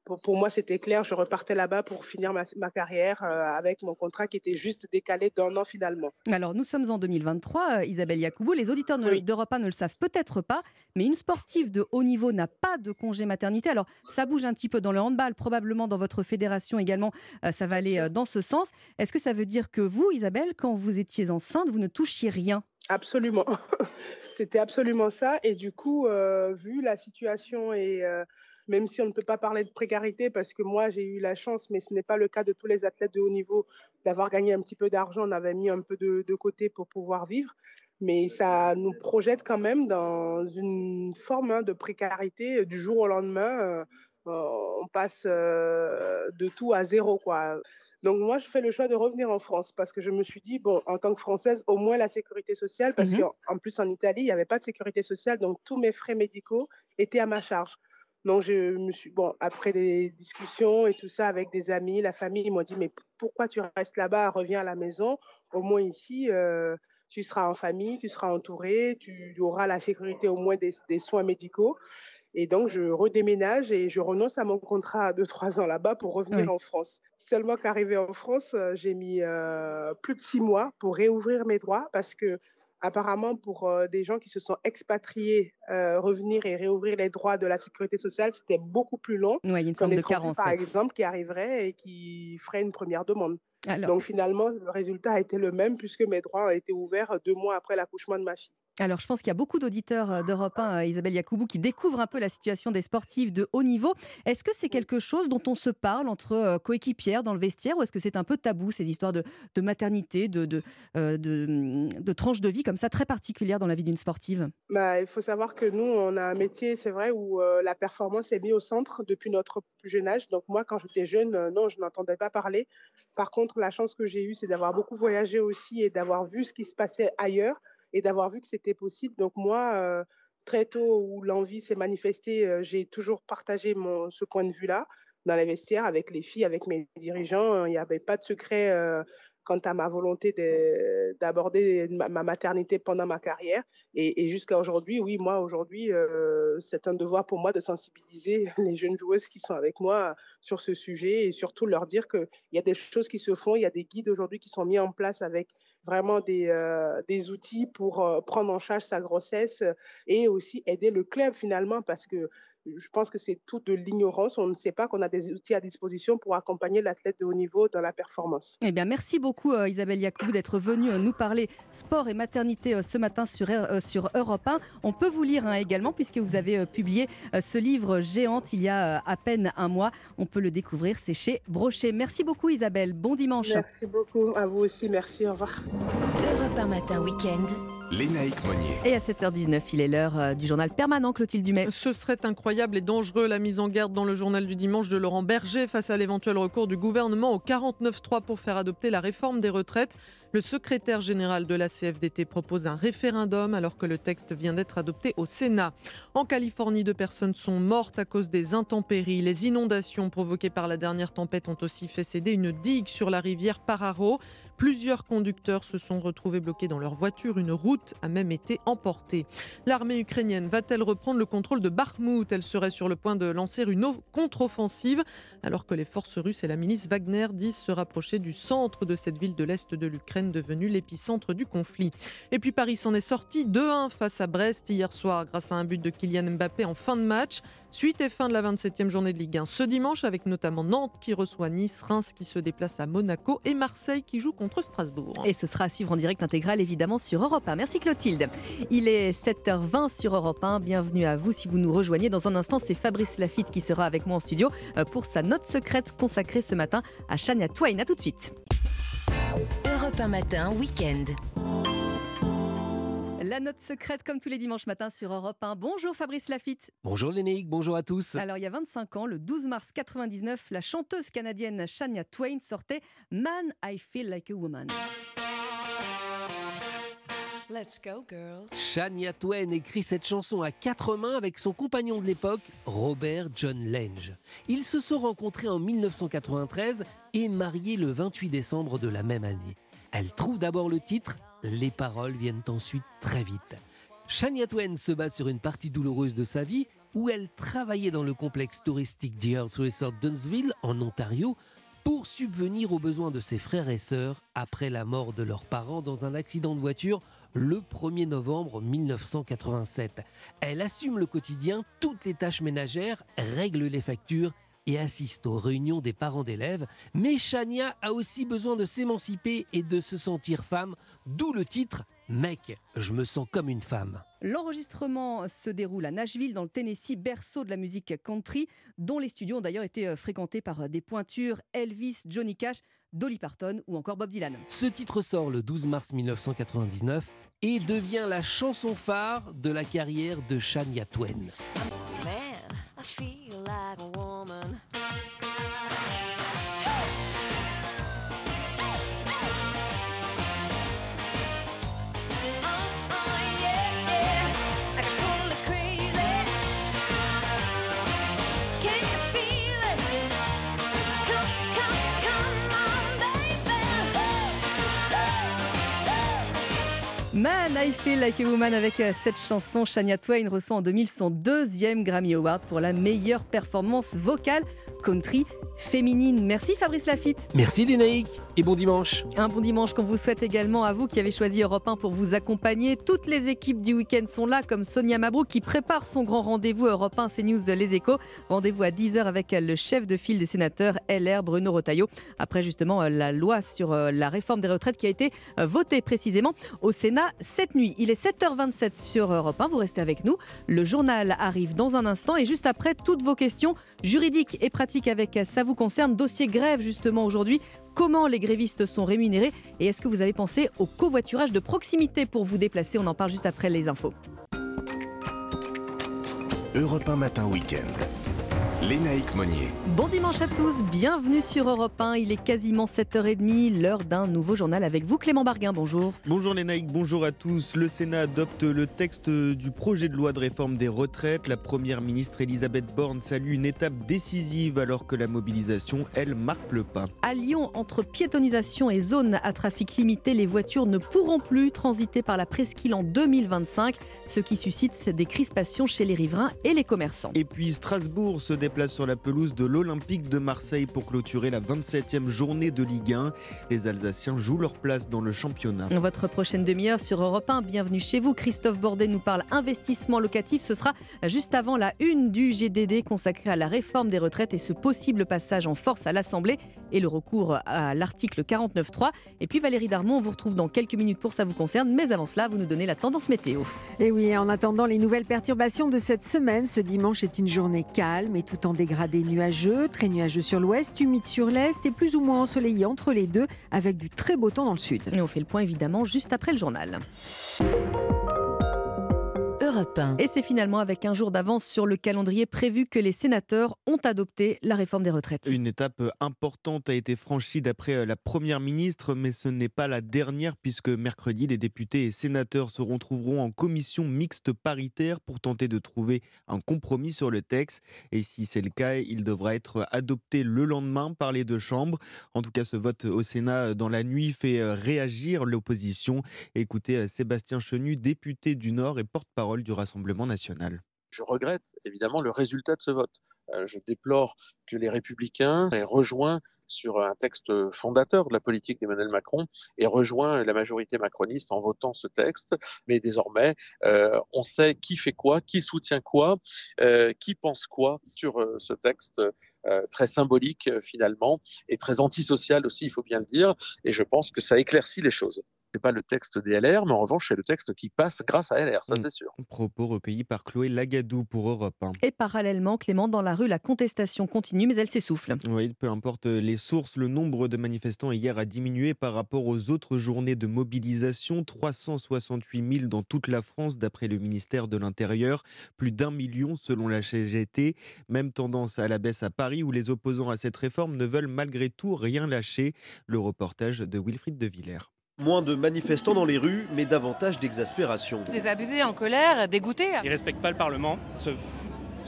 pour, pour, moi, c'était clair. Je repartais là-bas pour finir ma, carrière euh, avec mon contrat qui était juste décalé d'un an finalement. Alors, nous sommes en 2023, euh, Isabelle Yacoubou. Les auditeurs d'Europe 1 ne le savent peut-être pas, mais une sportive de haut niveau n'a pas de congé maternité. Alors, ça bouge un petit peu dans le handball, probablement dans votre fédération également, ça va aller dans ce sens. Est-ce que ça veut dire que vous, Isabelle, quand vous étiez enceinte, vous ne touchiez rien? Absolument. [LAUGHS] C'était absolument ça. Et du coup, euh, vu la situation et euh, même si on ne peut pas parler de précarité parce que moi j'ai eu la chance, mais ce n'est pas le cas de tous les athlètes de haut niveau, d'avoir gagné un petit peu d'argent, on avait mis un peu de, côté pour pouvoir vivre. Mais ça nous projette quand même dans une forme hein, de précarité du jour au lendemain. Euh, on passe de tout à zéro, quoi. Donc moi, je fais le choix de revenir en France parce que je me suis dit, bon, en tant que Française, au moins la sécurité sociale, parce mmh qu'en plus en Italie, il n'y avait pas de sécurité sociale, donc tous mes frais médicaux étaient à ma charge. Donc je me suis, bon, après des discussions et tout ça avec des amis, la famille, ils m'ont dit, mais pourquoi tu restes là-bas, reviens à la maison, au moins ici. Euh, tu seras en famille, tu seras entouré, tu auras la sécurité au moins des, des soins médicaux. Et donc, je redéménage et je renonce à mon contrat de trois ans là-bas pour revenir en France. Seulement qu'arrivé en France, euh, j'ai mis euh, plus de six mois pour réouvrir mes droits parce que apparemment, pour euh, des gens qui se sont expatriés, revenir et réouvrir les droits de la sécurité sociale, c'était beaucoup plus long. Oui, une sorte de carence. Par exemple, qui arriverait et qui ferait une première demande. Donc finalement, le résultat a été le même puisque mes droits ont été ouverts deux mois après l'accouchement de ma fille. Alors, je pense qu'il y a beaucoup d'auditeurs euh, d'Europe 1, euh, Isabelle Yacoubou, qui découvrent un peu la situation des sportifs de haut niveau. Est-ce que c'est quelque chose dont on se parle entre euh, coéquipières dans le vestiaire ou est-ce que c'est un peu tabou, ces histoires de, maternité, de, de, de, tranches de vie comme ça très particulières dans la vie d'une sportive? Bah, Il faut savoir que nous, on a un métier, c'est vrai, où la performance est mise au centre depuis notre plus jeune âge. Donc moi, quand j'étais jeune, non, je n'entendais pas parler. Par contre, la chance que j'ai eue, c'est d'avoir beaucoup voyagé aussi et d'avoir vu ce qui se passait ailleurs et d'avoir vu que c'était possible. Donc moi, euh, très tôt où l'envie s'est manifestée, euh, j'ai toujours partagé mon, ce point de vue-là dans les vestiaires avec les filles, avec mes dirigeants. Il n'y avait pas de secret euh, quant à ma volonté d'aborder ma, maternité pendant ma carrière. Et, jusqu'à aujourd'hui, oui, moi, aujourd'hui, euh, c'est un devoir pour moi de sensibiliser [LAUGHS] les jeunes joueuses qui sont avec moi sur ce sujet et surtout leur dire qu'il y a des choses qui se font, il y a des guides aujourd'hui qui sont mis en place avec vraiment des, euh, des outils pour euh, prendre en charge sa grossesse et aussi aider le club finalement parce que je pense que c'est tout de l'ignorance. On ne sait pas qu'on a des outils à disposition pour accompagner l'athlète de haut niveau dans la performance. Eh bien, merci beaucoup euh, Isabelle Yacoub d'être venue euh, nous parler sport et maternité euh, ce matin sur, sur Europe 1. On peut vous lire hein, également puisque vous avez publié ce livre géante il y a à peine un mois. On peut le découvrir, c'est chez Brochet. Merci beaucoup Isabelle, bon dimanche. Merci beaucoup, à vous aussi, merci, au revoir. Europe 1 matin, week-end. Lénaïque Monnier. Et à 7h19, il est l'heure du journal permanent Clotilde Dumais. Ce serait incroyable et dangereux la mise en garde dans le journal du dimanche de Laurent Berger face à l'éventuel recours du gouvernement au 49.3 pour faire adopter la réforme des retraites. Le secrétaire général de la CFDT propose un référendum alors que le texte vient d'être adopté au Sénat. En Californie, deux personnes sont mortes à cause des intempéries. Les inondations provoquées par la dernière tempête ont aussi fait céder une digue sur la rivière Pararo. Plusieurs conducteurs se sont retrouvés bloqués dans leur voiture. Une route a même été emportée. L'armée ukrainienne va-t-elle reprendre le contrôle de Bakhmut? Elle serait sur le point de lancer une contre-offensive alors que les forces russes et la milice Wagner disent se rapprocher du centre de cette ville de l'Est de l'Ukraine devenue l'épicentre du conflit. Et puis Paris s'en est sorti 2-1 face à Brest hier soir grâce à un but de Kylian Mbappé en fin de match. Suite et fin de la 27e journée de Ligue 1 ce dimanche avec notamment Nantes qui reçoit Nice, Reims qui se déplace à Monaco et Marseille qui joue contre Strasbourg. Et ce sera à suivre en direct intégral évidemment sur Europe 1. Merci Clotilde. Il est 7h20 sur Europe 1. Bienvenue à vous si vous nous rejoignez. Dans un instant, c'est Fabrice Lafitte qui sera avec moi en studio euh, pour sa note secrète consacrée ce matin à Shania Twain. A tout de suite. Europe 1 matin, week-end. La note secrète, comme tous les dimanches matins sur Europe 1. Bonjour Fabrice Lafitte. Bonjour Lénéique, bonjour à tous. Alors, il y a 25 ans, le 12 mars 99, la chanteuse canadienne Shania Twain sortait Man, I Feel Like a Woman. Let's go, girls. Shania Twain écrit cette chanson à quatre mains avec son compagnon de l'époque, Robert John Lange. Ils se sont rencontrés en 1993 et mariés le 28 décembre de la même année. Elle trouve d'abord le titre, les paroles viennent ensuite très vite. Shania Twain se bat sur une partie douloureuse de sa vie où elle travaillait dans le complexe touristique The Earth Resort Dunsville en Ontario pour subvenir aux besoins de ses frères et sœurs après la mort de leurs parents dans un accident de voiture le 1er novembre 1987. Elle assume le quotidien, toutes les tâches ménagères, règle les factures et assiste aux réunions des parents d'élèves, mais Shania a aussi besoin de s'émanciper et de se sentir femme, d'où le titre Mec, je me sens comme une femme. L'enregistrement se déroule à Nashville, dans le Tennessee, berceau de la musique country, dont les studios ont d'ailleurs été euh, fréquentés par euh, des pointures Elvis, Johnny Cash, Dolly Parton ou encore Bob Dylan. Ce titre sort le 12 mars 1999 et devient la chanson phare de la carrière de Shania Twain. Man, I feel like Man, I Feel Like a Woman avec euh, cette chanson, Shania Twain reçoit en 2000 son deuxième Grammy Award pour la meilleure performance vocale country féminine. Merci Fabrice Lafitte. Merci Dénaïque et bon dimanche. Un bon dimanche qu'on vous souhaite également à vous qui avez choisi Europe 1 pour vous accompagner. Toutes les équipes du week-end sont là, comme Sonia Mabrouk qui prépare son grand rendez-vous Europe 1 CNews Les Échos. Rendez-vous à 10h avec le chef de file des sénateurs LR, Bruno Rotaillot. Après justement euh, la loi sur euh, la réforme des retraites qui a été euh, votée précisément au Sénat cette nuit. Il est 7h27 sur Europe 1. Vous restez avec nous. Le journal arrive dans un instant et juste après, toutes vos questions juridiques et pratiques avec ça vous concerne. Dossier grève justement aujourd'hui. Comment les grévistes sont rémunérés et est-ce que vous avez pensé au covoiturage de proximité pour vous déplacer? On en parle juste après les infos. Europe 1 Matin Week-end. Lénaïque Monnier. Bon dimanche à tous, bienvenue sur Europe 1. Il est quasiment 7h30, l'heure d'un nouveau journal avec vous, Clément Barguin. Bonjour. Bonjour Lénaïque, bonjour à tous. Le Sénat adopte le texte du projet de loi de réforme des retraites. La première ministre Elisabeth Borne salue une étape décisive alors que la mobilisation, elle, marque le pas. À Lyon, entre piétonisation et zone à trafic limité, les voitures ne pourront plus transiter par la presqu'île en 2025, ce qui suscite des crispations chez les riverains et les commerçants. Et puis Strasbourg se déplace sur la pelouse de l'Olympique de Marseille pour clôturer la 27e journée de Ligue 1. Les Alsaciens jouent leur place dans le championnat. Votre prochaine demi-heure sur Europe 1, bienvenue chez vous. Christophe Bordet nous parle investissement locatif. Ce sera juste avant la une du GDD consacrée à la réforme des retraites et ce possible passage en force à l'Assemblée et le recours à l'article 49.3. Et puis Valérie Darmon, on vous retrouve dans quelques minutes pour ça vous concerne. Mais avant cela, vous nous donnez la tendance météo. Et oui, en attendant les nouvelles perturbations de cette semaine, ce dimanche est une journée calme et tout en dégradé nuageux, très nuageux sur l'ouest, humide sur l'est et plus ou moins ensoleillé entre les deux avec du très beau temps dans le sud. Et on fait le point évidemment juste après le journal. Europe 1. Et c'est finalement avec un jour d'avance sur le calendrier prévu que les sénateurs ont adopté la réforme des retraites. Une étape importante a été franchie d'après la Première ministre, mais ce n'est pas la dernière puisque mercredi, les députés et sénateurs se retrouveront en commission mixte paritaire pour tenter de trouver un compromis sur le texte. Et si c'est le cas, il devra être adopté le lendemain par les deux chambres. En tout cas, ce vote au Sénat dans la nuit fait réagir l'opposition. Écoutez Sébastien Chenu, député du Nord et porte-parole du Rassemblement national. Je regrette évidemment le résultat de ce vote. Euh, je déplore que les républicains aient rejoint sur un texte fondateur de la politique d'Emmanuel Macron et rejoint la majorité macroniste en votant ce texte. Mais désormais, euh, on sait qui fait quoi, qui soutient quoi, euh, qui pense quoi sur ce texte très symbolique finalement et très antisocial aussi, il faut bien le dire. Et je pense que ça éclaircit les choses n'est pas le texte des LR, mais en revanche, c'est le texte qui passe grâce à LR, ça Mmh. c'est sûr. Propos recueillis par Chloé Lagadou pour Europe 1. Et parallèlement, Clément, dans la rue, la contestation continue, mais elle s'essouffle. Oui, peu importe les sources, le nombre de manifestants hier a diminué par rapport aux autres journées de mobilisation. 368 000 dans toute la France, d'après le ministère de l'Intérieur. Plus d'un million selon la CGT. Même tendance à la baisse à Paris, où les opposants à cette réforme ne veulent malgré tout rien lâcher. Le reportage de Wilfried de Villers. Moins de manifestants dans les rues, mais davantage d'exaspération. Désabusés, en colère, dégoûtés. Ils respectent pas le Parlement, se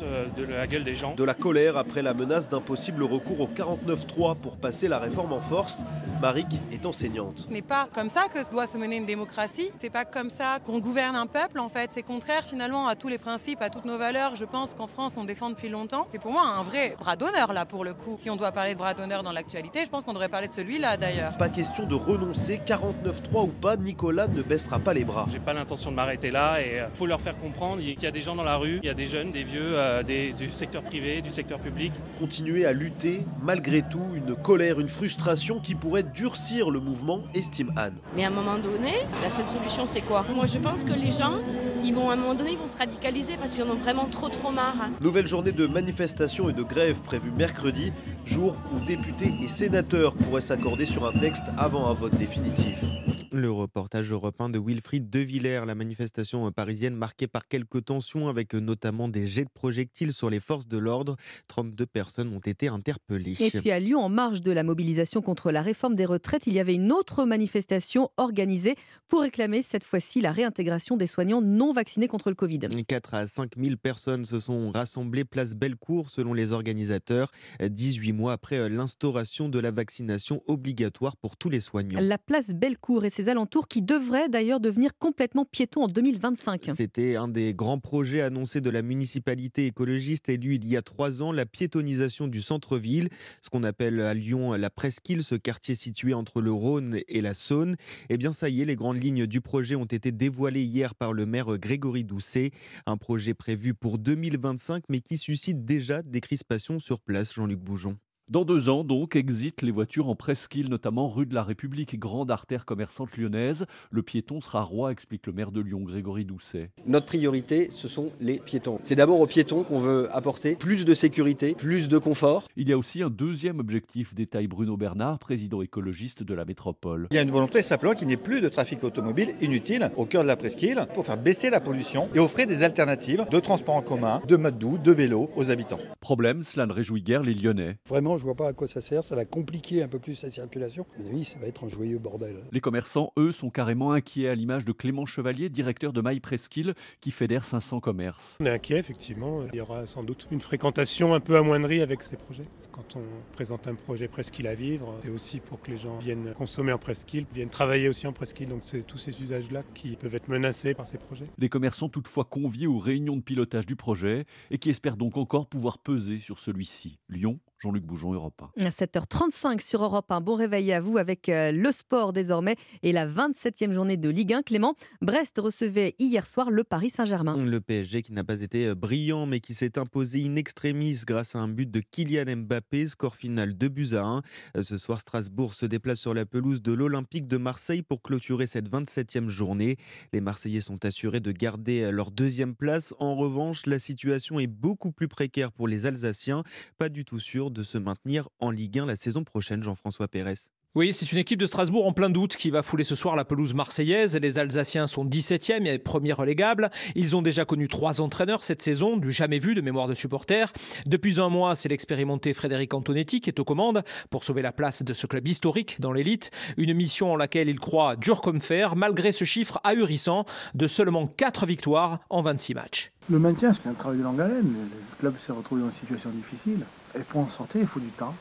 euh, de la gueule des gens. De la colère après la menace d'un possible recours au 49-3 pour passer la réforme en force. Marik est enseignante. Ce n'est pas comme ça que doit se mener une démocratie. C'est pas comme ça qu'on gouverne un peuple, en fait. C'est contraire finalement à tous les principes, à toutes nos valeurs. Je pense qu'en France, on défend depuis longtemps. C'est pour moi un vrai bras d'honneur, là, pour le coup. Si on doit parler de bras d'honneur dans l'actualité, je pense qu'on devrait parler de celui-là, d'ailleurs. Pas question de renoncer, 49-3 ou pas, Nicolas ne baissera pas les bras. J'ai pas l'intention de m'arrêter là et il faut leur faire comprendre qu'il y a des gens dans la rue, il y a des jeunes, des vieux, euh, des, du secteur privé, du secteur public. Continuer à lutter, malgré tout, une colère, une frustration qui pourrait durcir le mouvement, estime Anne. Mais à un moment donné, la seule solution c'est quoi? Moi je pense que les gens, ils vont à un moment donné, ils vont se radicaliser parce qu'ils en ont vraiment trop trop marre. Nouvelle journée de manifestation et de grève prévue mercredi, jour où députés et sénateurs pourraient s'accorder sur un texte avant un vote définitif. Le reportage européen de Wilfried De Villers, la manifestation parisienne marquée par quelques tensions avec notamment des jets de projectiles sur les forces de l'ordre. 32 personnes ont été interpellées. Et puis à Lyon, en marge de la mobilisation contre la réforme des retraites, il y avait une autre manifestation organisée pour réclamer cette fois-ci la réintégration des soignants non vaccinés contre le Covid. 4 à 5 000 personnes se sont rassemblées place Bellecour selon les organisateurs, 18 mois après l'instauration de la vaccination obligatoire pour tous les soignants. La place Bellecour et ses alentours qui devraient d'ailleurs devenir complètement piétons en 2025. C'était un des grands projets annoncés de la municipalité écologiste élue il y a trois ans, la piétonisation du centre-ville, ce qu'on appelle à Lyon la presqu'île, ce quartier situé entre le Rhône et la Saône. Eh bien ça y est, les grandes lignes du projet ont été dévoilées hier par le maire Grégory Doucet. Un projet prévu pour 2025 mais qui suscite déjà des crispations sur place, Jean-Luc Boujon. Dans deux ans, donc, exit les voitures en presqu'île, notamment rue de la République, grande artère commerçante lyonnaise. Le piéton sera roi, explique le maire de Lyon, Grégory Doucet. Notre priorité, ce sont les piétons. C'est d'abord aux piétons qu'on veut apporter plus de sécurité, plus de confort. Il y a aussi un deuxième objectif, détaille Bruno Bernard, président écologiste de la métropole. Il y a une volonté simplement qu'il n'y ait plus de trafic automobile inutile au cœur de la presqu'île pour faire baisser la pollution et offrir des alternatives de transport en commun, de mode doux, de vélo aux habitants. Problème, cela ne réjouit guère les Lyonnais. Vraiment, je vois pas à quoi ça sert. Ça va compliquer un peu plus la circulation. À mon avis, ça va être un joyeux bordel. Les commerçants, eux, sont carrément inquiets à l'image de Clément Chevalier, directeur de Maille Presqu'île, qui fédère 500 commerces. On est inquiet, effectivement. Il y aura sans doute une fréquentation un peu amoindrie avec ces projets. Quand on présente un projet presqu'île à vivre, c'est aussi pour que les gens viennent consommer en presqu'île, viennent travailler aussi en presqu'île. Donc c'est tous ces usages-là qui peuvent être menacés par ces projets. Les commerçants toutefois conviés aux réunions de pilotage du projet et qui espèrent donc encore pouvoir peser sur celui-ci. Lyon, Jean-Luc Boujon, Europe 1. À 7h35 sur Europe 1. Bon réveil à vous avec euh, le sport désormais et la 27e journée de Ligue 1. Clément, Brest recevait hier soir le Paris Saint-Germain. Le PSG qui n'a pas été euh, brillant mais qui s'est imposé in extremis grâce à un but de Kylian Mbappé. Score final 2 buts à 1. Euh, Ce soir, Strasbourg se déplace sur la pelouse de l'Olympique de Marseille pour clôturer cette 27e journée. Les Marseillais sont assurés de garder leur deuxième place. En revanche, la situation est beaucoup plus précaire pour les Alsaciens. Pas du tout sûr de se maintenir en Ligue 1 la saison prochaine, Jean-François Pérez? Oui, c'est une équipe de Strasbourg en plein doute qui va fouler ce soir la pelouse marseillaise. Les Alsaciens sont 17e et premiers relégables. Ils ont déjà connu trois entraîneurs cette saison, du jamais vu de mémoire de supporters. Depuis un mois, c'est l'expérimenté Frédéric Antonetti qui est aux commandes pour sauver la place de ce club historique dans l'élite. Une mission en laquelle il croit dur comme fer, malgré ce chiffre ahurissant de seulement 4 victoires en 26 matchs. Le maintien, c'est un travail de longue haleine. Le club s'est retrouvé dans une situation difficile. Et pour en sortir, il faut du temps.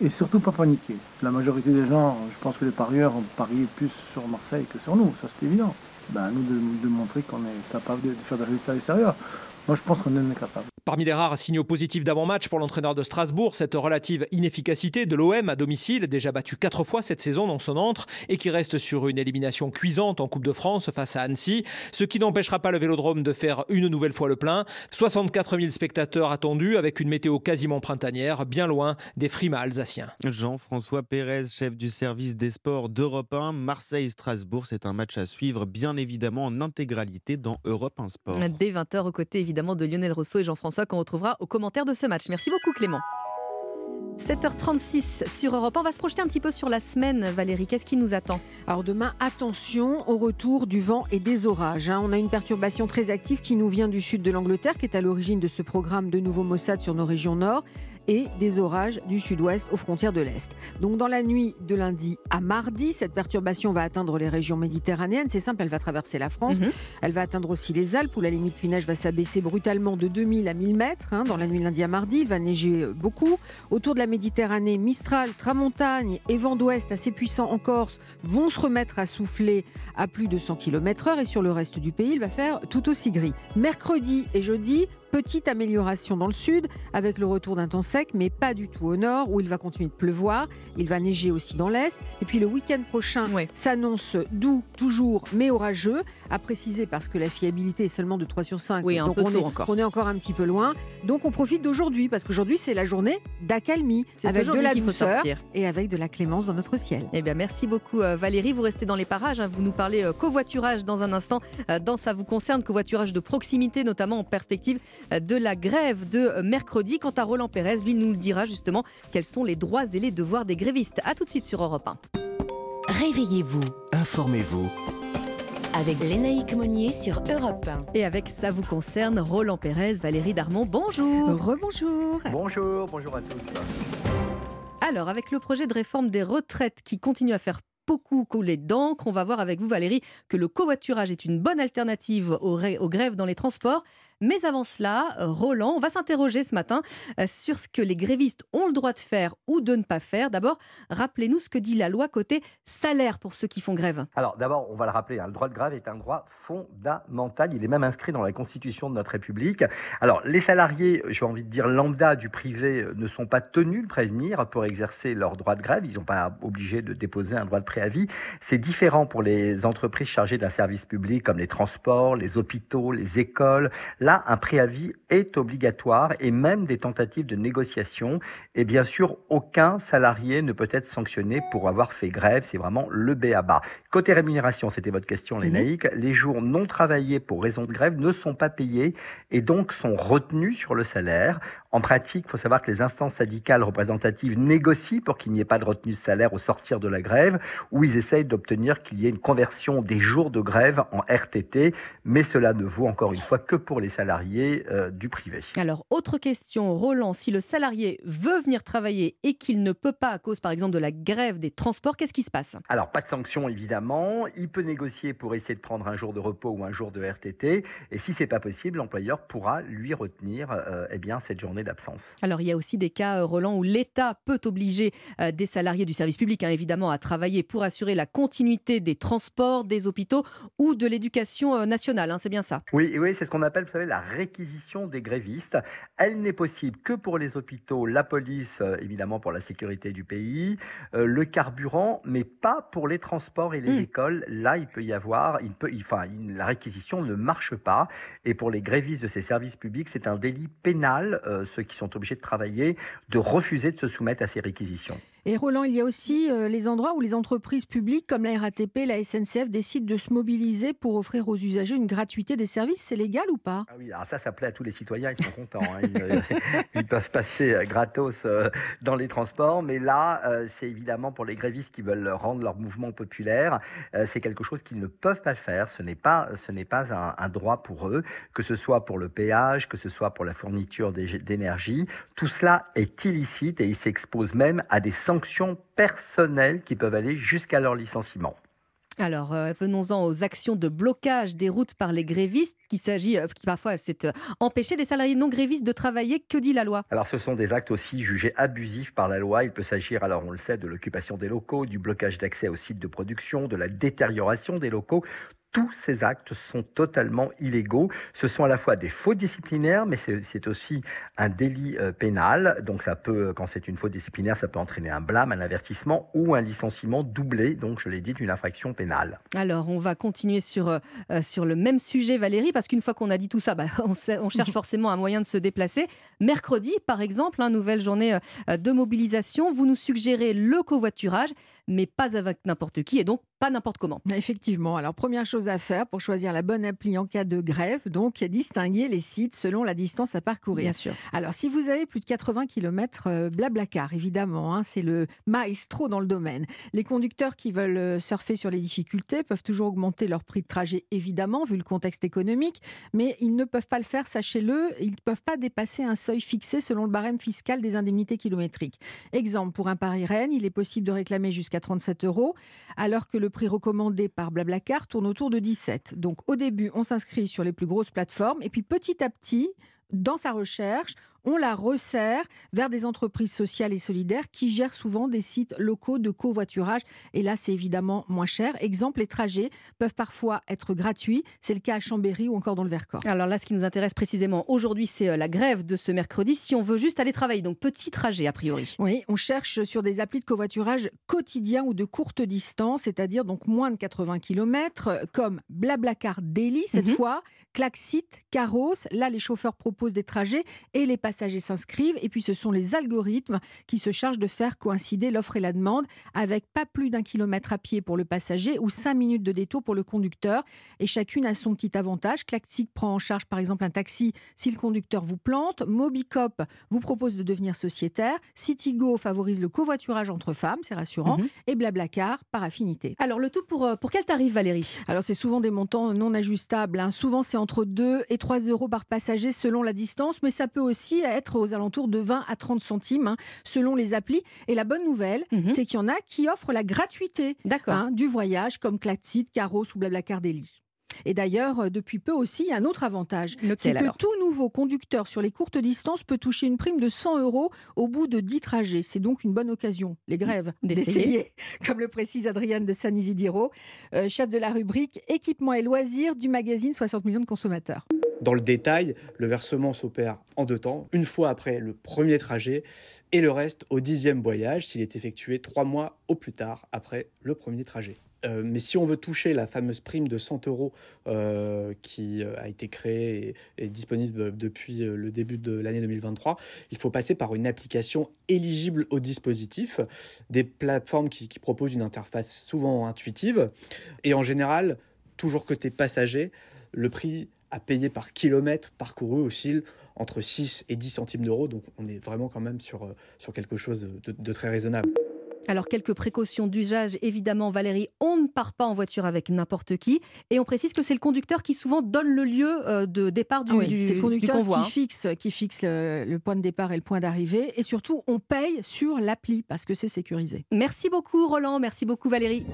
Et surtout pas paniquer. La majorité des gens, je pense que les parieurs ont parié plus sur Marseille que sur nous, ça c'est évident. Ben, nous de, montrer qu'on est capable de, faire des résultats extérieurs. Moi je pense qu'on est capable. Parmi les rares signaux positifs d'avant-match pour l'entraîneur de Strasbourg, cette relative inefficacité de l'OM à domicile, déjà battu quatre fois cette saison dans son entre et qui reste sur une élimination cuisante en Coupe de France face à Annecy, ce qui n'empêchera pas le Vélodrome de faire une nouvelle fois le plein. 64 000 spectateurs attendus avec une météo quasiment printanière, bien loin des frimas alsaciens. Jean-François Pérez, chef du service des sports d'Europe 1, Marseille-Strasbourg, c'est un match à suivre bien évidemment en intégralité dans Europe 1 Sport. Dès 20h aux côtés évidemment de Lionel Rousseau et Jean-François qu'on retrouvera aux commentaires de ce match. Merci beaucoup Clément. 7h36 sur Europe. On va se projeter un petit peu sur la semaine, Valérie. Qu'est-ce qui nous attend? Alors demain, attention au retour du vent et des orages. hein. On a une perturbation très active qui nous vient du sud de l'Angleterre, qui est à l'origine de ce programme de nouveau Mossad sur nos régions nord et des orages du sud-ouest aux frontières de l'Est. Donc dans la nuit de lundi à mardi, cette perturbation va atteindre les régions méditerranéennes. C'est simple, elle va traverser la France. Mhm. Elle va atteindre aussi les Alpes où la limite pluie neige va s'abaisser brutalement de 2000 à 1000 mètres hein, dans la nuit lundi à mardi. Il va neiger euh, beaucoup. Autour de la Méditerranée, Mistral, Tramontagne et vent d'ouest assez puissants en Corse vont se remettre à souffler à plus de 100 km/h et sur le reste du pays, il va faire tout aussi gris. Mercredi et jeudi, petite amélioration dans le sud avec le retour d'un temps sec, mais pas du tout au nord où il va continuer de pleuvoir. Il va neiger aussi dans l'est. Et puis le week-end prochain s'annonce doux, toujours, mais orageux. À préciser parce que la fiabilité est seulement de 3 sur 5. Oui, un Donc peu on est, encore. on est encore un petit peu loin. Donc on profite d'aujourd'hui parce qu'aujourd'hui c'est la journée d'accalmie avec de la douceur et avec de la clémence dans notre ciel. Eh bien, merci beaucoup euh, Valérie. Vous restez dans les parages. hein. Vous nous parlez euh, covoiturage dans un instant. Euh, Dans ça vous concerne, covoiturage de proximité, notamment en perspective de la grève de mercredi. Quant à Roland Pérez, lui nous le dira justement quels sont les droits et les devoirs des grévistes. A tout de suite sur Europe 1. Réveillez-vous Informez-vous. avec Lénaïque Monnier sur Europe 1. Et avec ça vous concerne, Roland Pérez, Valérie Darmon, bonjour. Rebonjour. Bonjour, bonjour à tous. Alors, avec le projet de réforme des retraites qui continue à faire beaucoup couler d'encre, on va voir avec vous, Valérie, que le covoiturage est une bonne alternative aux grèves dans les transports. Mais avant cela, euh, Roland, on va s'interroger ce matin euh, sur ce que les grévistes ont le droit de faire ou de ne pas faire. D'abord, rappelez-nous ce que dit la loi côté salaire pour ceux qui font grève. Alors d'abord, on va le rappeler, hein, le droit de grève est un droit fondamental. Il est même inscrit dans la Constitution de notre République. Alors les salariés, j'ai envie de dire lambda du privé, euh, ne sont pas tenus de prévenir pour exercer leur droit de grève. Ils sont pas obligés de déposer un droit de préavis. C'est différent pour les entreprises chargées d'un service public comme les transports, les hôpitaux, les écoles. Là, un préavis est obligatoire et même des tentatives de négociation. Et bien sûr, aucun salarié ne peut être sanctionné pour avoir fait grève. C'est vraiment le B à bas. Côté rémunération, c'était votre question, Lénaïque. Les jours non travaillés pour raison de grève ne sont pas payés et donc sont retenus sur le salaire. En pratique, il faut savoir que les instances syndicales représentatives négocient pour qu'il n'y ait pas de retenue de salaire au sortir de la grève, ou ils essayent d'obtenir qu'il y ait une conversion des jours de grève en RTT, mais cela ne vaut encore une fois que pour les salariés euh, du privé. Alors, autre question, Roland, si le salarié veut venir travailler et qu'il ne peut pas à cause, par exemple, de la grève des transports, qu'est-ce qui se passe? Alors, pas de sanction évidemment. Il peut négocier pour essayer de prendre un jour de repos ou un jour de RTT. Et si c'est pas possible, l'employeur pourra lui retenir euh, eh bien, cette journée d'absence. Alors, il y a aussi des cas, euh, Roland, où l'État peut obliger euh, des salariés du service public, hein, évidemment, à travailler pour assurer la continuité des transports, des hôpitaux ou de l'éducation euh, nationale. hein, c'est bien ça? Oui, oui c'est ce qu'on appelle, vous savez, la réquisition des grévistes. Elle n'est possible que pour les hôpitaux, la police, évidemment pour la sécurité du pays, euh, le carburant, mais pas pour les transports et les Hmm. écoles. Là, il peut y avoir, il peut, il- enfin, il- la réquisition ne marche pas. Et pour les grévistes de ces services publics, c'est un délit pénal, euh, ceux qui sont obligés de travailler, de refuser de se soumettre à ces réquisitions. Et Roland, il y a aussi euh, les endroits où les entreprises publiques comme la RATP, la SNCF décident de se mobiliser pour offrir aux usagers une gratuité des services. C'est légal ou pas? Ah oui, alors ça, ça plaît à tous les citoyens, ils sont contents. hein. Ils, euh, [LAUGHS] ils peuvent passer euh, gratos dans les transports, mais là, c'est évidemment pour les grévistes qui veulent rendre leur mouvement populaire, c'est quelque chose qu'ils ne peuvent pas faire. Ce n'est pas, ce n'est pas un, un droit pour eux, que ce soit pour le péage, que ce soit pour la fourniture d'é- d'énergie. Tout cela est illicite et ils s'exposent même à des sanctions personnelles qui peuvent aller jusqu'à leur licenciement. Alors, euh, venons-en aux actions de blocage des routes par les grévistes, qui s'agit, euh, qui parfois, c'est euh, empêcher des salariés non grévistes de travailler. Que dit la loi? Alors, ce sont des actes aussi jugés abusifs par la loi. Il peut s'agir, alors on le sait, de l'occupation des locaux, du blocage d'accès aux sites de production, de la détérioration des locaux. Tous ces actes sont totalement illégaux. Ce sont à la fois des fautes disciplinaires, mais c'est aussi un délit euh, pénal. Donc ça peut, quand c'est une faute disciplinaire, ça peut entraîner un blâme, un avertissement ou un licenciement doublé, donc je l'ai dit, d'une infraction pénale. Alors on va continuer sur, euh, euh, sur le même sujet, Valérie, parce qu'une fois qu'on a dit tout ça, bah, [LAUGHS] on, on, cherche [LAUGHS] forcément un moyen de se déplacer. Mercredi, par exemple, hein, nouvelle journée de mobilisation, vous nous suggérez le covoiturage mais pas avec n'importe qui et donc pas n'importe comment. Effectivement. Alors, première chose à faire pour choisir la bonne appli en cas de grève, donc distinguer les sites selon la distance à parcourir. Bien sûr. Alors, si vous avez plus de 80 km, Blablacar, évidemment, hein, c'est le maestro dans le domaine. Les conducteurs qui veulent euh, surfer sur les difficultés peuvent toujours augmenter leur prix de trajet, évidemment, vu le contexte économique, mais ils ne peuvent pas le faire, sachez-le, ils ne peuvent pas dépasser un seuil fixé selon le barème fiscal des indemnités kilométriques. Exemple, pour un Paris-Rennes, il est possible de réclamer jusqu'à 37 euros, alors que le prix recommandé par Blablacar tourne autour de 17. Donc au début, on s'inscrit sur les plus grosses plateformes, et puis petit à petit, dans sa recherche, on la resserre vers des entreprises sociales et solidaires qui gèrent souvent des sites locaux de covoiturage. Et là, c'est évidemment moins cher. Exemple, les trajets peuvent parfois être gratuits. C'est le cas à Chambéry ou encore dans le Vercors. Alors là, ce qui nous intéresse précisément aujourd'hui, c'est euh, la grève de ce mercredi. Si on veut juste aller travailler, donc petit trajet a priori. Oui, on cherche sur des applis de covoiturage quotidien ou de courte distance, c'est-à-dire donc moins de 80 km, comme Blablacar Daily cette mhm. fois, Klaxit, Caros. Là, les chauffeurs proposent des trajets et les passagers s'inscrivent. Et puis, ce sont les algorithmes qui se chargent de faire coïncider l'offre et la demande avec pas plus d'un kilomètre à pied pour le passager ou cinq minutes de détour pour le conducteur. Et chacune a son petit avantage. Claxic prend en charge, par exemple, un taxi si le conducteur vous plante. Mobicop vous propose de devenir sociétaire. Citigo favorise le covoiturage entre femmes, c'est rassurant. Mhm. Et Blablacar par affinité. Alors, le tout pour, euh, pour quel tarif, Valérie? Alors, c'est souvent des montants non ajustables. Hein. Souvent, c'est entre 2 et 3 euros par passager selon la distance, mais ça peut aussi être aux alentours de 20 à 30 centimes hein, selon les applis. Et la bonne nouvelle, mhm. c'est qu'il y en a qui offrent la gratuité hein, du voyage, comme Clatsit, Caros ou Blablacar Daily. Et d'ailleurs, euh, depuis peu aussi, il y a un autre avantage. C'est que tout nouveau conducteur sur les courtes distances peut toucher une prime de 100 euros au bout de 10 trajets. C'est donc une bonne occasion, les grèves, d'essayer, [LAUGHS] comme le précise Adriane de San Isidiro, euh, chef de la rubrique équipement et loisirs du magazine 60 millions de consommateurs. Dans le détail, le versement s'opère en deux temps, une fois après le premier trajet et le reste au dixième voyage s'il est effectué trois mois au plus tard après le premier trajet. Euh, mais si on veut toucher la fameuse prime de 100 euros euh, qui euh, a été créée et disponible depuis le début de l'année 2023, il faut passer par une application éligible au dispositif, des plateformes qui, qui proposent une interface souvent intuitive et en général, toujours côté passager, le prix à payer par kilomètre parcouru oscille entre 6 et 10 centimes d'euros, donc on est vraiment quand même sur, sur quelque chose de très raisonnable. Alors, quelques précautions d'usage, évidemment, Valérie, on ne part pas en voiture avec n'importe qui. Et on précise que c'est le conducteur qui souvent donne le lieu euh, de départ du, ah oui, C'est le conducteur qui hein. fixe, qui fixe le, point de départ et le point d'arrivée. Et surtout, on paye sur l'appli parce que c'est sécurisé. Merci beaucoup, Roland. Merci beaucoup, Valérie.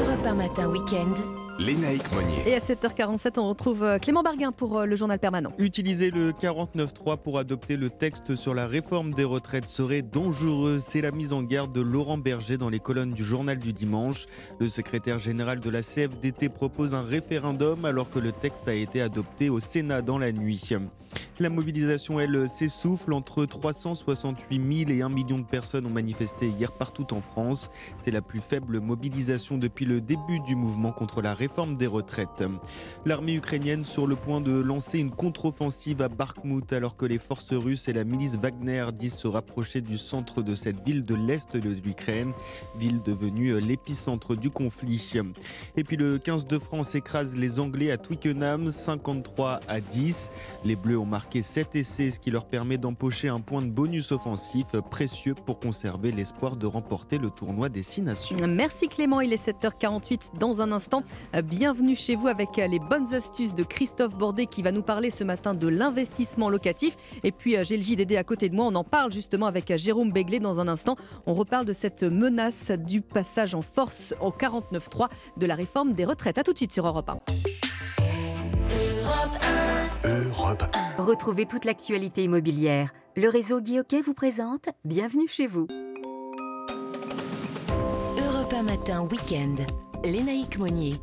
Europe un matin, week-end. Lénaïque Monnier. Et à 7h47, on retrouve euh, Clément Barguin pour euh, le journal permanent. Utiliser le 49.3 pour adopter le texte sur la réforme des retraites serait dangereux. C'est la mise en garde de Laurent Berger dans les colonnes du journal du dimanche. Le secrétaire général de la CFDT propose un référendum alors que le texte a été adopté au Sénat dans la nuit. La mobilisation, elle, s'essouffle. Entre 368 000 et 1 million de personnes ont manifesté hier partout en France. C'est la plus faible mobilisation depuis le début du mouvement contre la réforme des retraites. L'armée ukrainienne sur le point de lancer une contre-offensive à Bakhmut alors que les forces russes et la milice Wagner disent se rapprocher du centre de cette ville de l'Est de l'Ukraine, ville devenue l'épicentre du conflit. Et puis le 15 de France écrase les Anglais à Twickenham 53 à 10. Les Bleus ont marqué 7 essais, ce qui leur permet d'empocher un point de bonus offensif précieux pour conserver l'espoir de remporter le tournoi des Six Nations. Merci Clément, il est 7h48 dans un instant. Bienvenue chez vous avec les bonnes astuces de Christophe Bordet qui va nous parler ce matin de l'investissement locatif. Et puis j'ai le JDD à côté de moi, on en parle justement avec Jérôme Béglé dans un instant. On reparle de cette menace du passage en force au 49.3 de la réforme des retraites. A tout de suite sur Europe 1. Europe 1. Retrouvez toute l'actualité immobilière. Le réseau Guillaume vous présente Bienvenue chez vous. Europe 1 matin, week-end. Lénaïque Monnier.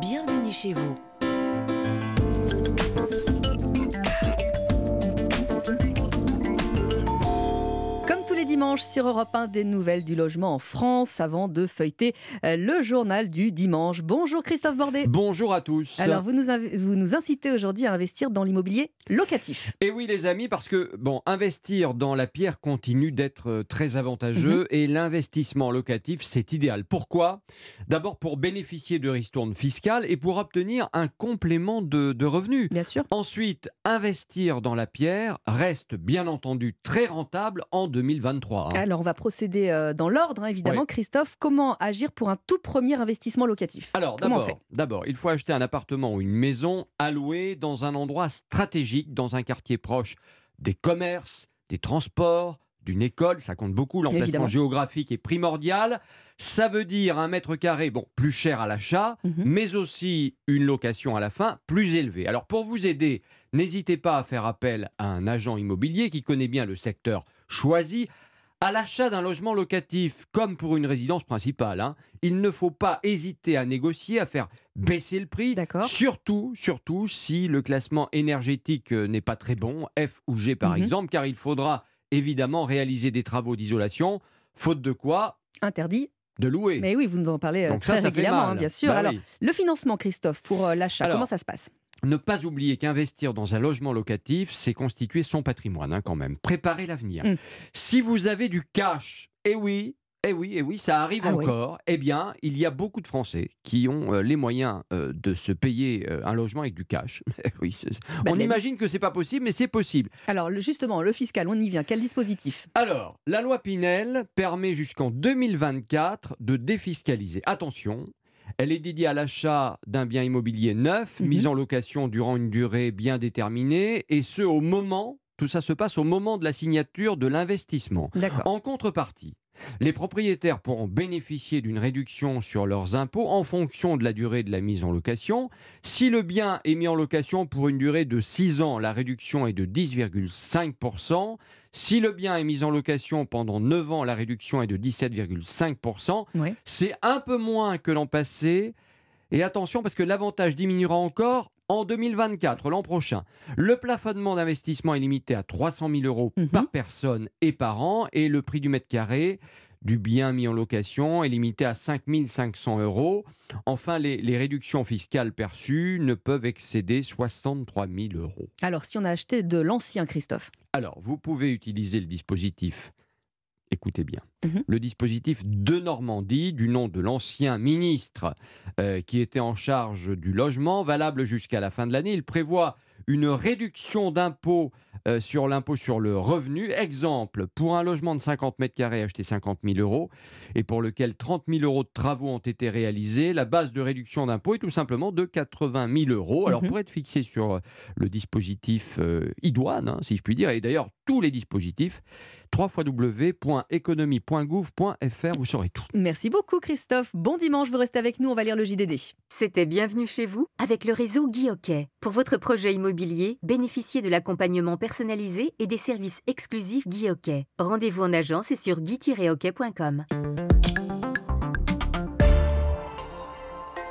Bienvenue chez vous. Dimanche sur Europe 1 des nouvelles du logement en France avant de feuilleter euh, le journal du dimanche. Bonjour Christophe Bordet. Bonjour à tous. Alors vous nous, vous nous incitez aujourd'hui à investir dans l'immobilier locatif. Et oui les amis parce que bon investir dans la pierre continue d'être euh, très avantageux mhm. et l'investissement locatif c'est idéal. Pourquoi? D'abord pour bénéficier de ristournes fiscales et pour obtenir un complément de, de revenus. Bien sûr. Ensuite investir dans la pierre reste bien entendu très rentable en 2020 Hein. Alors, on va procéder euh, dans l'ordre, hein, évidemment. Christophe, comment agir pour un tout premier investissement locatif? Alors, d'abord, il faut acheter un appartement ou une maison allouée dans un endroit stratégique, dans un quartier proche des commerces, des transports, d'une école, ça compte beaucoup, l'emplacement géographique est primordial. Ça veut dire un mètre carré, bon, plus cher à l'achat, mhm. mais aussi une location à la fin plus élevée. Alors pour vous aider, n'hésitez pas à faire appel à un agent immobilier qui connaît bien le secteur choisi. À l'achat d'un logement locatif, comme pour une résidence principale, hein, il ne faut pas hésiter à négocier, à faire baisser le prix. Surtout, surtout si le classement énergétique euh, n'est pas très bon, F ou G par mhm. exemple, car il faudra évidemment réaliser des travaux d'isolation, faute de quoi Interdit de louer. Mais oui, vous nous en parlez euh, très régulièrement, hein, bien sûr. Bah Alors, le financement, Christophe, pour euh, l'achat, comment ça se passe? Ne pas oublier qu'investir dans un logement locatif, c'est constituer son patrimoine hein, quand même. Préparer l'avenir. Mm. Si vous avez du cash, et oui, eh oui, eh oui, ça arrive ah encore. Eh bien, il y a beaucoup de Français qui ont euh, les moyens euh, de se payer euh, un logement avec du cash. [LAUGHS] oui, bah, on imagine que c'est pas possible, mais c'est possible. Alors, justement, le fiscal, on y vient. Quel dispositif? Alors, la loi Pinel permet jusqu'en 2024 de défiscaliser. Attention, elle est dédiée à l'achat d'un bien immobilier neuf, mhm. mis en location durant une durée bien déterminée, et ce au moment, tout ça se passe au moment de la signature de l'investissement. En contrepartie, les propriétaires pourront bénéficier d'une réduction sur leurs impôts en fonction de la durée de la mise en location. Si le bien est mis en location pour une durée de 6 ans, la réduction est de 10,5%. Si le bien est mis en location pendant 9 ans, la réduction est de 17,5%. C'est un peu moins que l'an passé. Et attention, parce que l'avantage diminuera encore en 2024, l'an prochain. Le plafonnement d'investissement est limité à 300 000 euros mhm. par personne et par an. Et le prix du mètre carré du bien mis en location est limité à 5 500 euros. Enfin, les, les, réductions fiscales perçues ne peuvent excéder 63 000 euros. Alors, si on a acheté de l'ancien, Christophe? Alors, vous pouvez utiliser le dispositif écoutez bien, mhm. le dispositif de Normandie, du nom de l'ancien ministre euh, qui était en charge du logement, valable jusqu'à la fin de l'année. Il prévoit une réduction d'impôt euh, sur l'impôt sur le revenu. Exemple, pour un logement de 50 mètres carrés acheté 50 000 euros et pour lequel 30 000 euros de travaux ont été réalisés, la base de réduction d'impôt est tout simplement de 80 000 euros. Alors, mhm. pour être fixé sur euh, le dispositif euh, idoine, hein, si je puis dire, et d'ailleurs tous les dispositifs, www.economie.gouv.fr, vous saurez tout. Merci beaucoup Christophe. Bon dimanche, vous restez avec nous, on va lire le JDD. C'était Bienvenue chez vous avec le réseau Guy Pour votre projet immobilier, bénéficiez de l'accompagnement personnalisé et des services exclusifs Guy Rendez-vous en agence et sur guy-hockey.com.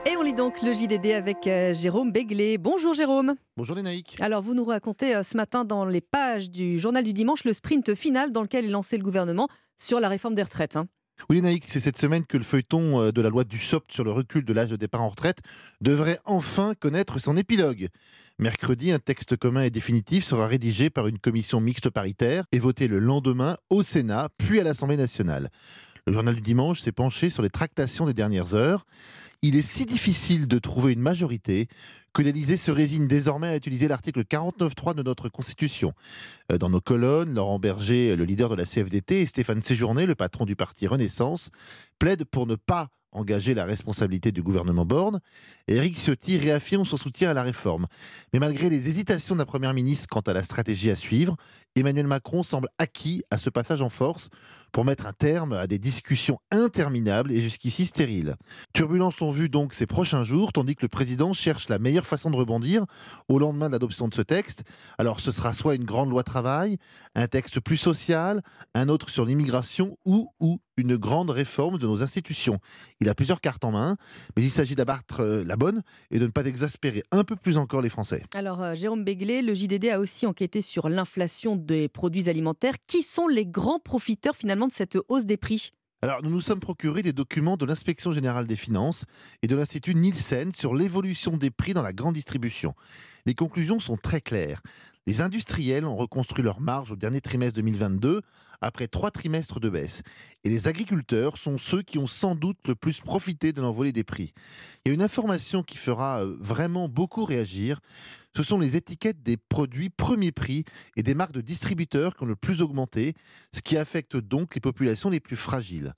Et on lit donc le JDD avec euh, Jérôme Béglé. Bonjour Jérôme. Bonjour Lénaïque. Alors vous nous racontez euh, ce matin dans les pages du journal du dimanche le sprint final dans lequel est lancé le gouvernement sur la réforme des retraites. Hein. Oui, Naïk, c'est cette semaine que le feuilleton euh, de la loi du SOPT sur le recul de l'âge de départ en retraite devrait enfin connaître son épilogue. Mercredi, un texte commun et définitif sera rédigé par une commission mixte paritaire et voté le lendemain au Sénat, puis à l'Assemblée nationale. Le journal du dimanche s'est penché sur les tractations des dernières heures. Il est si difficile de trouver une majorité que l'Élysée se résigne désormais à utiliser l'article 49.3 de notre Constitution. Euh, dans nos colonnes, Laurent Berger, le leader de la CFDT, et Stéphane Séjourné, le patron du parti Renaissance, plaident pour ne pas engager la responsabilité du gouvernement Borne. Éric Ciotti réaffirme son soutien à la réforme. Mais malgré les hésitations de la Première ministre quant à la stratégie à suivre, Emmanuel Macron semble acquis à ce passage en force pour mettre un terme à des discussions interminables et jusqu'ici stériles. Turbulences sont vues donc ces prochains jours, tandis que le président cherche la meilleure façon de rebondir au lendemain de l'adoption de ce texte. Alors ce sera soit une grande loi travail, un texte plus social, un autre sur l'immigration ou, ou une grande réforme de nos institutions. Il a plusieurs cartes en main, mais il s'agit d'abattre euh, la bonne et de ne pas exaspérer un peu plus encore les Français. Alors, euh, Jérôme Béglé, le JDD a aussi enquêté sur l'inflation des produits alimentaires. Qui sont les grands profiteurs finalement de cette hausse des prix? Alors, nous nous sommes procurés des documents de l'Inspection générale des finances et de l'Institut Nielsen sur l'évolution des prix dans la grande distribution. Les conclusions sont très claires. Les industriels ont reconstruit leurs marges au dernier trimestre 2022 après trois trimestres de baisse. Et les agriculteurs sont ceux qui ont sans doute le plus profité de l'envolée des prix. Il y a une information qui fera euh, vraiment beaucoup réagir. Ce sont les étiquettes des produits premier prix et des marques de distributeurs qui ont le plus augmenté, ce qui affecte donc les populations les plus fragiles.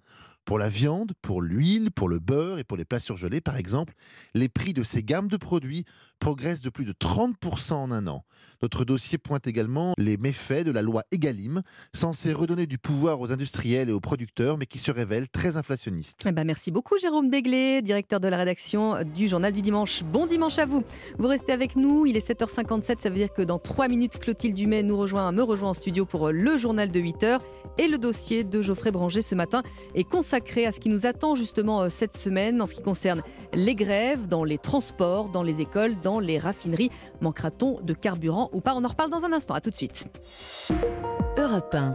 Pour la viande, pour l'huile, pour le beurre et pour les plats surgelés, par exemple, les prix de ces gammes de produits progressent de plus de 30% en un an. Notre dossier pointe également les méfaits de la loi Egalim, censée redonner du pouvoir aux industriels et aux producteurs, mais qui se révèle très inflationniste. Eh ben merci beaucoup Jérôme Béglé, directeur de la rédaction du Journal du Dimanche. Bon dimanche à vous. Vous restez avec nous, il est 7h57, ça veut dire que dans 3 minutes, Clotilde Dumais nous rejoint, me rejoint en studio pour le journal de 8h. Et le dossier de Geoffrey Branger ce matin est consacré consacré à ce qui nous attend justement euh, cette semaine en ce qui concerne les grèves dans les transports, dans les écoles, dans les raffineries. Manquera-t-on de carburant ou pas? On en reparle dans un instant. À tout de suite. Europe 1.